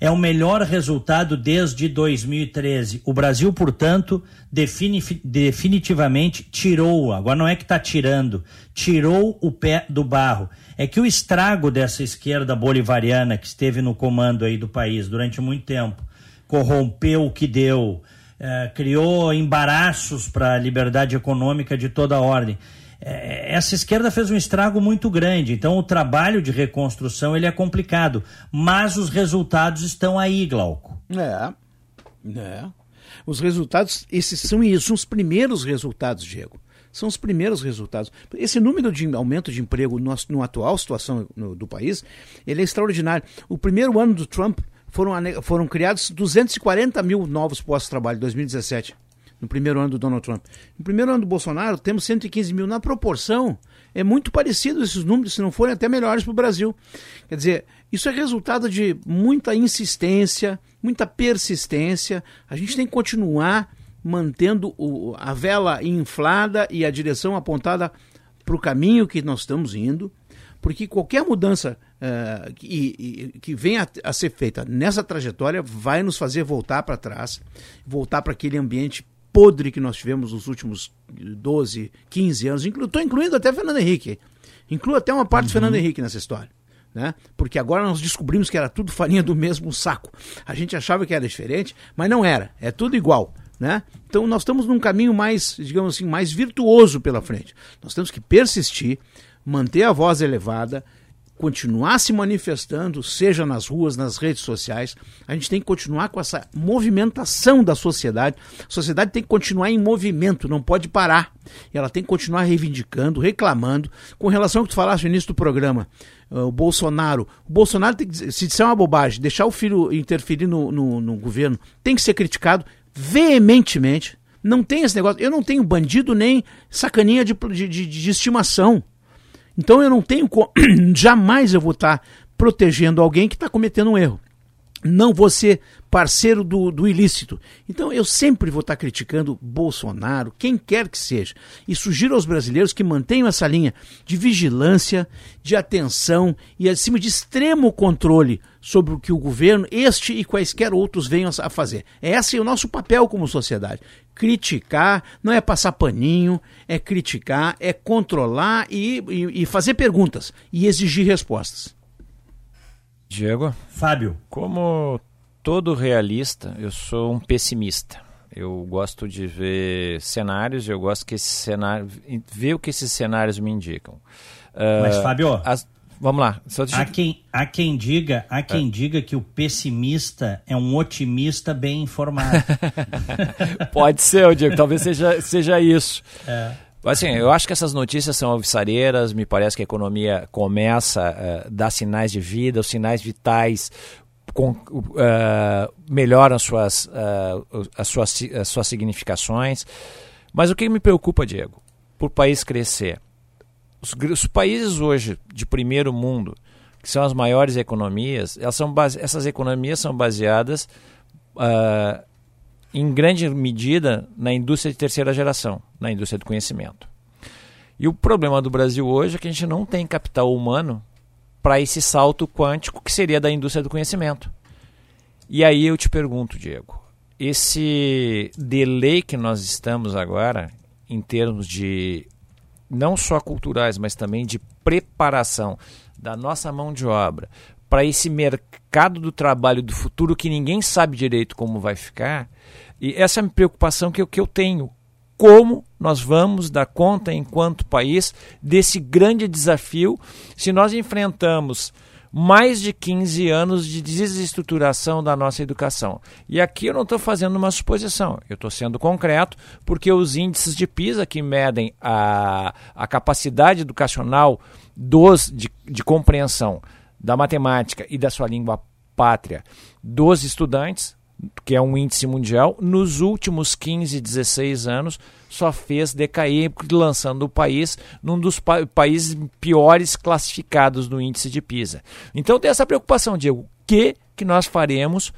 É o melhor resultado desde 2013. O Brasil, portanto, defini definitivamente tirou, agora não é que está tirando, tirou o pé do barro. É que o estrago dessa esquerda bolivariana que esteve no comando aí do país durante muito tempo, corrompeu o que deu, eh, criou embaraços para a liberdade econômica de toda a ordem. É, essa esquerda fez um estrago muito grande, então o trabalho de reconstrução ele é complicado, mas os resultados estão aí, Glauco. É, é. Os resultados, esses são, são os primeiros resultados, Diego. São os primeiros resultados. Esse número de aumento de emprego no, no atual situação no, do país, ele é extraordinário. O primeiro ano do Trump foram, foram criados 240 mil novos postos de trabalho em 2017 no primeiro ano do Donald Trump. No primeiro ano do Bolsonaro, temos 115 mil. Na proporção, é muito parecido esses números, se não forem até melhores para o Brasil. Quer dizer, isso é resultado de muita insistência, muita persistência. A gente tem que continuar mantendo o, a vela inflada e a direção apontada para o caminho que nós estamos indo, porque qualquer mudança uh, que, que venha a, a ser feita nessa trajetória vai nos fazer voltar para trás, voltar para aquele ambiente podre que nós tivemos nos últimos 12, 15 anos. Estou incluindo até Fernando Henrique. Incluo até uma parte uhum. do Fernando Henrique nessa história. Né? Porque agora nós descobrimos que era tudo farinha do mesmo saco. A gente achava que era diferente, mas não era. É tudo igual. Né? Então nós estamos num caminho mais, digamos assim, mais virtuoso pela frente. Nós temos que persistir, manter a voz elevada, continuar se manifestando, seja nas ruas, nas redes sociais. A gente tem que continuar com essa movimentação da sociedade. A sociedade tem que continuar em movimento, não pode parar. Ela tem que continuar reivindicando, reclamando. Com relação ao que tu falaste no início do programa, uh, o Bolsonaro. O Bolsonaro tem que, se disser uma bobagem, deixar o filho interferir no, no, no governo, tem que ser criticado veementemente. Não tem esse negócio. Eu não tenho bandido nem sacaninha de, de, de, de estimação. Então eu não tenho. Jamais eu vou estar protegendo alguém que está cometendo um erro. Não vou ser parceiro do, do ilícito. Então eu sempre vou estar criticando Bolsonaro, quem quer que seja. E sugiro aos brasileiros que mantenham essa linha de vigilância, de atenção e, acima de extremo controle sobre o que o governo, este e quaisquer outros venham a fazer. Esse é o nosso papel como sociedade criticar, não é passar paninho, é criticar, é controlar e, e, e fazer perguntas e exigir respostas. Diego? Fábio. Como todo realista, eu sou um pessimista. Eu gosto de ver cenários, eu gosto que esse cenário, ver o que esses cenários me indicam. Mas, uh, Fábio, as, Vamos lá. Há, quem, há quem diga, há quem é. diga que o pessimista é um otimista bem informado. Pode ser, Diego. Talvez seja, seja isso. É. Assim, eu acho que essas notícias são alvissareiras, me parece que a economia começa a uh, dar sinais de vida, os sinais vitais com, uh, melhoram suas, uh, as, suas, as suas significações. Mas o que me preocupa, Diego, por país crescer, os, os, países hoje de primeiro mundo, que são as maiores economias, elas são base, essas economias são baseadas uh, em grande medida na indústria de terceira geração, na indústria do conhecimento. E o problema do Brasil hoje é que a gente não tem capital humano para esse salto quântico que seria da indústria do conhecimento. E aí eu te pergunto, Diego, esse delay que nós estamos agora em termos de não só culturais, mas também de preparação da nossa mão de obra para esse mercado do trabalho do futuro que ninguém sabe direito como vai ficar. E essa é a preocupação que eu, que eu tenho. Como nós vamos dar conta, enquanto país, desse grande desafio se nós enfrentamos mais de 15 anos de desestruturação da nossa educação. E aqui eu não estou fazendo uma suposição, eu estou sendo concreto, porque os índices de PISA, que medem a, a capacidade educacional dos, de, de compreensão da matemática e da sua língua pátria dos estudantes, que é um índice mundial, nos últimos 15, 16 anos só fez decair, lançando o país num dos pa países piores classificados no índice de PISA. Então tem essa preocupação, Diego, o que, que nós faremos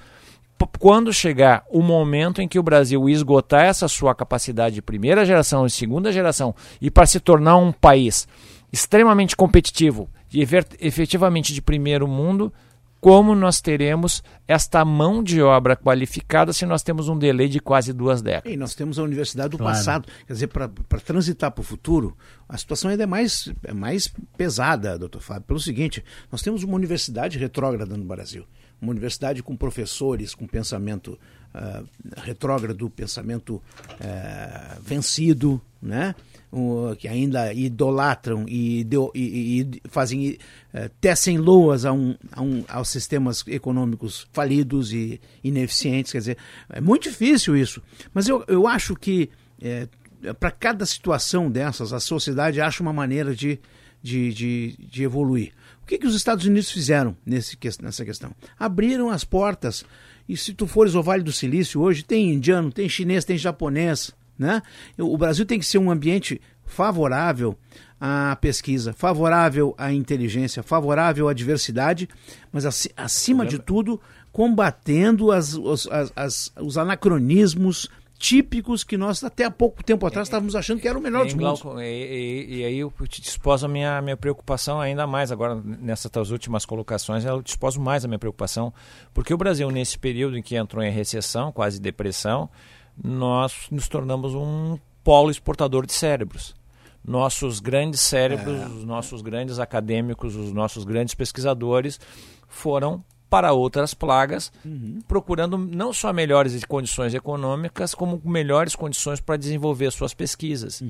quando chegar o momento em que o Brasil esgotar essa sua capacidade de primeira geração e segunda geração e para se tornar um país extremamente competitivo efetivamente de primeiro mundo, como nós teremos esta mão de obra qualificada se nós temos um delay de quase duas décadas. E nós temos a universidade do Claro. passado. Quer dizer, para transitar para o futuro, a situação ainda é mais, é mais pesada, doutor Fábio, pelo seguinte: nós temos uma universidade retrógrada no Brasil. Uma universidade com professores com pensamento ah, retrógrado, pensamento eh, vencido, né? O- que ainda idolatram e, ideo- e- e- fazem eh, tecem loas a um, a um- aos sistemas econômicos falidos e ineficientes. Quer dizer, é muito difícil isso. Mas eu, eu acho que para cada situação dessas, a sociedade acha uma maneira de, de, de, de evoluir. O que, que os Estados Unidos fizeram nesse, nessa questão? Abriram as portas. E se tu fores ao Vale do Silício hoje, tem indiano, tem chinês, tem japonês. Né? O Brasil tem que ser um ambiente favorável à pesquisa, favorável à inteligência, favorável à diversidade, mas aci- acima de tudo, combatendo as, os, as- as- os anacronismos típicos que nós até há pouco tempo atrás estávamos achando que era o melhor dos mundos. E, e- e aí eu te disposo a minha, minha preocupação ainda mais agora nessas últimas colocações, eu disposo mais a minha preocupação, porque o Brasil nesse período em que entrou em recessão, quase depressão, nós nos tornamos um polo exportador de cérebros. Nossos grandes cérebros, os nossos grandes acadêmicos, os nossos grandes pesquisadores foram para outras plagas, procurando não só melhores condições econômicas, como melhores condições para desenvolver suas pesquisas.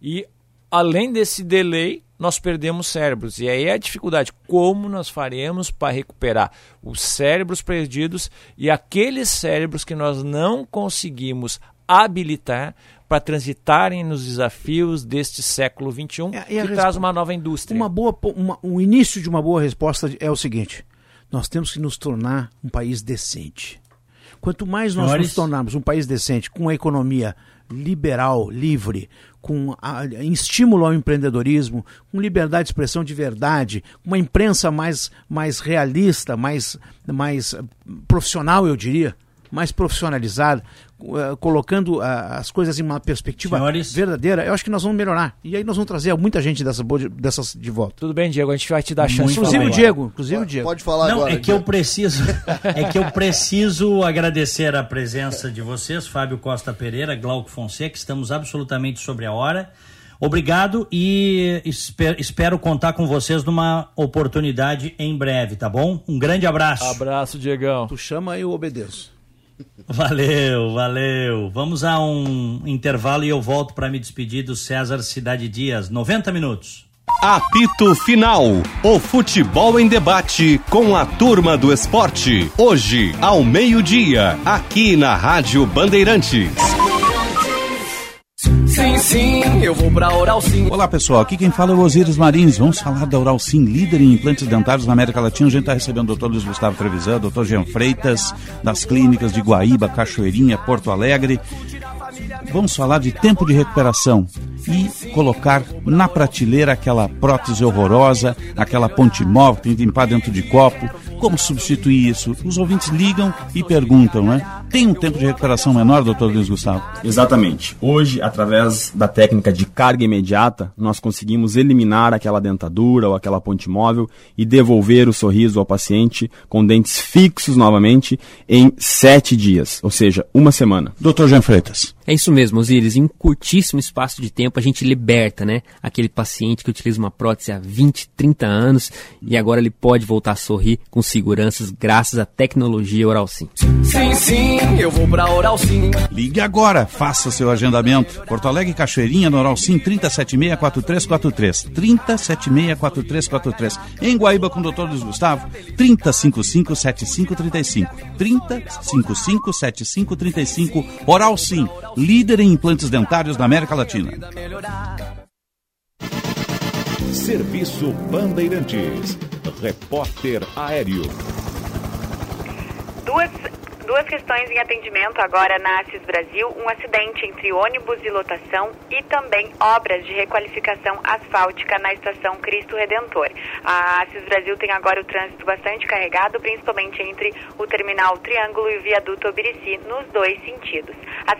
E além desse delay, nós perdemos cérebros. E aí é a dificuldade. Como nós faremos para recuperar os cérebros perdidos e aqueles cérebros que nós não conseguimos habilitar para transitarem nos desafios deste século XXI, e a que traz uma nova indústria. Uma boa, uma, o início de uma boa resposta é o seguinte: nós temos que nos tornar um país decente. Quanto mais nós Senhores? nos tornarmos um país decente, com uma economia liberal, livre, com a- em estímulo ao empreendedorismo, com liberdade de expressão de verdade, uma imprensa mais, mais realista, mais, mais eh, profissional, eu diria, mais profissionalizada, eh, colocando as coisas em uma perspectiva Senhores? verdadeira, eu acho que nós vamos melhorar. E aí nós vamos trazer muita gente dessa, boa de- dessas de volta. Tudo bem, Diego, a gente vai te dar a chance. Inclusive o agora. Diego, inclusive o Diego. Pode falar Não, agora. é que eu preciso, é que eu preciso agradecer a presença de vocês, Fábio Costa Pereira, Glauco Fonseca, estamos absolutamente sobre a hora. Obrigado e espe- espero contar com vocês numa oportunidade em breve, tá bom? Um grande abraço. Abraço, Diegão. Tu chama e eu obedeço. Valeu, valeu. Vamos a um intervalo e eu volto para me despedir do César Cidade Dias. 90 minutos. Apito Final. O futebol em debate com a turma do esporte. Hoje, ao meio-dia, aqui na Rádio Bandeirantes. Eu vou pra Oral Sim. Olá pessoal, aqui quem fala é o Osiris Marins. Vamos falar da Oral Sim, líder em implantes dentários na América Latina. A gente está recebendo o Dr. Luiz Gustavo Trevisan, Dr. Jean Freitas, das clínicas de Guaíba, Cachoeirinha, Porto Alegre. Vamos falar de tempo de recuperação e colocar na prateleira aquela prótese horrorosa, aquela ponte móvel que tem que limpar dentro de copo. Como substituir isso? Os ouvintes ligam e perguntam, né? Tem um tempo de recuperação menor, doutor Luiz Gustavo? Exatamente. Hoje, através da técnica de carga imediata, nós conseguimos eliminar aquela dentadura ou aquela ponte móvel e devolver o sorriso ao paciente com dentes fixos novamente em sete dias, ou seja, uma semana. Doutor Jean Freitas. É isso mesmo, Osiris. Em curtíssimo espaço de tempo, a gente liberta, né? Aquele paciente que utiliza uma prótese há 20, 30 anos e agora ele pode voltar a sorrir com seguranças graças à tecnologia Oral Sim. Sim, sim, eu vou pra Oral Sim. Ligue agora, faça seu agendamento. Porto Alegre Cachoeirinha, no Oral Sim, 3076-4343. 3076-4343. Em Guaíba com o Dr. Luiz Gustavo, 3055-7535. 3055-7535. Oral Sim, líder em implantes dentários da América Latina. Serviço Bandeirantes. Repórter Aéreo. Duas, duas questões em atendimento agora na Assis Brasil, um acidente entre ônibus e lotação e também obras de requalificação asfáltica na estação Cristo Redentor. A Assis Brasil tem agora o trânsito bastante carregado, principalmente entre o terminal Triângulo e o viaduto Obirici, nos dois sentidos. A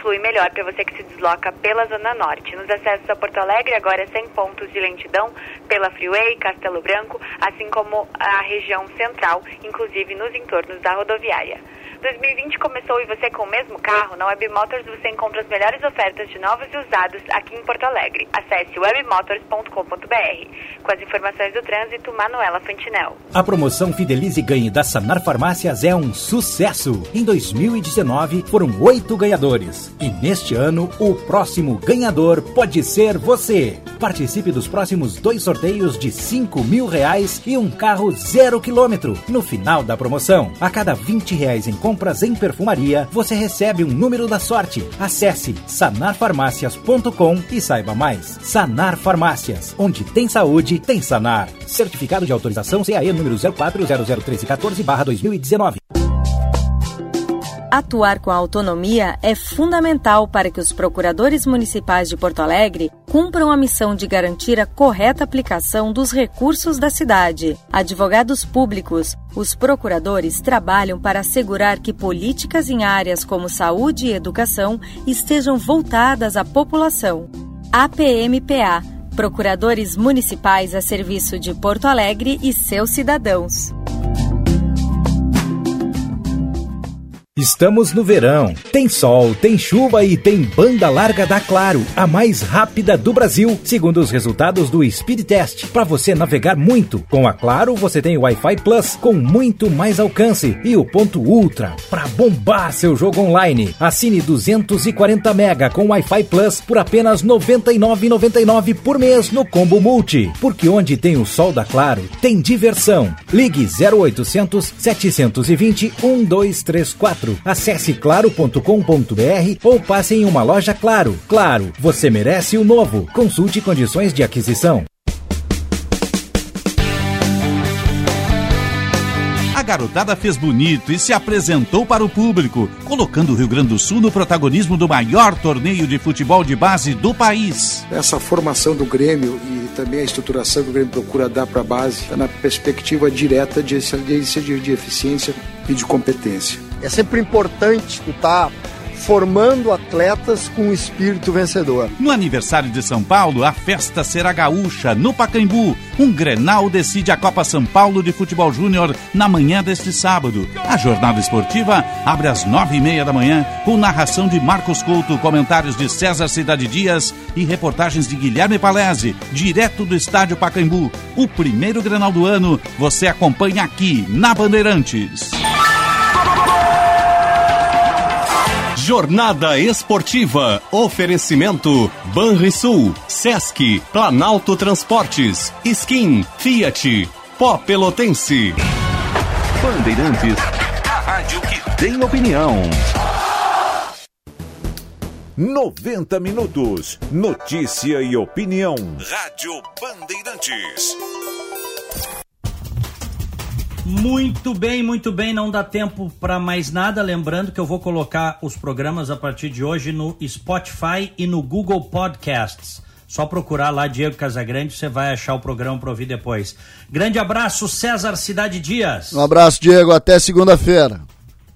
flui melhor para você que se desloca pela Zona Norte. Nos acessos a Porto Alegre, agora 100 pontos de lentidão pela Freeway, Castelo Branco, assim como a região central, inclusive nos entornos da rodoviária. 2020 começou e você com o mesmo carro? Na Web Motors você encontra as melhores ofertas de novos e usados aqui em Porto Alegre. Acesse webmotors.com.br. Com as informações do trânsito, Manuela Fantinel. A promoção Fidelize Ganhe da Sanar Farmácias é um sucesso. Em 2019 foram oito ganhadores. E neste ano, o próximo ganhador pode ser você. Participe dos próximos dois sorteios de 5 mil reais e um carro zero quilômetro. No final da promoção, a cada 20 reais em compras em perfumaria, você recebe um número da sorte. Acesse sanarfarmácias.com e saiba mais. Sanar Farmácias, onde tem saúde, tem Sanar. Certificado de autorização CAE número 04001314/2019. Atuar com autonomia é fundamental para que os procuradores municipais de Porto Alegre cumpram a missão de garantir a correta aplicação dos recursos da cidade. Advogados públicos, os procuradores trabalham para assegurar que políticas em áreas como saúde e educação estejam voltadas à população. APMPA Procuradores Municipais a serviço de Porto Alegre e seus cidadãos. Estamos no verão. Tem sol, tem chuva e tem banda larga da Claro, a mais rápida do Brasil, segundo os resultados do Speed Test. Para você navegar muito, com a Claro você tem Wi-Fi Plus com muito mais alcance e o ponto Ultra para bombar seu jogo online. Assine 240 mega com Wi-Fi Plus por apenas R$ 99,99 por mês no Combo Multi, porque onde tem o sol da Claro tem diversão. Ligue 0800 720 1234 Acesse claro.com.br ou passe em uma loja Claro. Claro, você merece o novo. Consulte condições de aquisição. A garotada fez bonito e se apresentou para o público, colocando o Rio Grande do Sul no protagonismo do maior torneio de futebol de base do país. Essa formação do Grêmio e também a estruturação que o Grêmio procura dar para a base está na perspectiva direta de excelência, de, de eficiência e de competência. É sempre importante tu estar tá formando atletas com espírito vencedor. No aniversário de São Paulo, a festa será gaúcha, no Pacaembu. Um Grenal decide a Copa São Paulo de Futebol Júnior na manhã deste sábado. A jornada esportiva abre às nove e meia da manhã, com narração de Marcos Couto, comentários de César Cidade Dias e reportagens de Guilherme Palese, direto do estádio Pacaembu. O primeiro Grenal do ano você acompanha aqui, na Bandeirantes. Jornada Esportiva. Oferecimento Banrisul, Sesc, Planalto Transportes, Skin, Fiat, Pó Pelotense. Bandeirantes, a rádio que tem opinião. 90 minutos. Notícia e opinião. Rádio Bandeirantes. Muito bem, muito bem. Não dá tempo para mais nada. Lembrando que eu vou colocar os programas a partir de hoje no Spotify e no Google Podcasts. Só procurar lá Diego Casagrande, você vai achar o programa para ouvir depois. Grande abraço, César Cidade Dias. Um abraço, Diego. Até segunda-feira.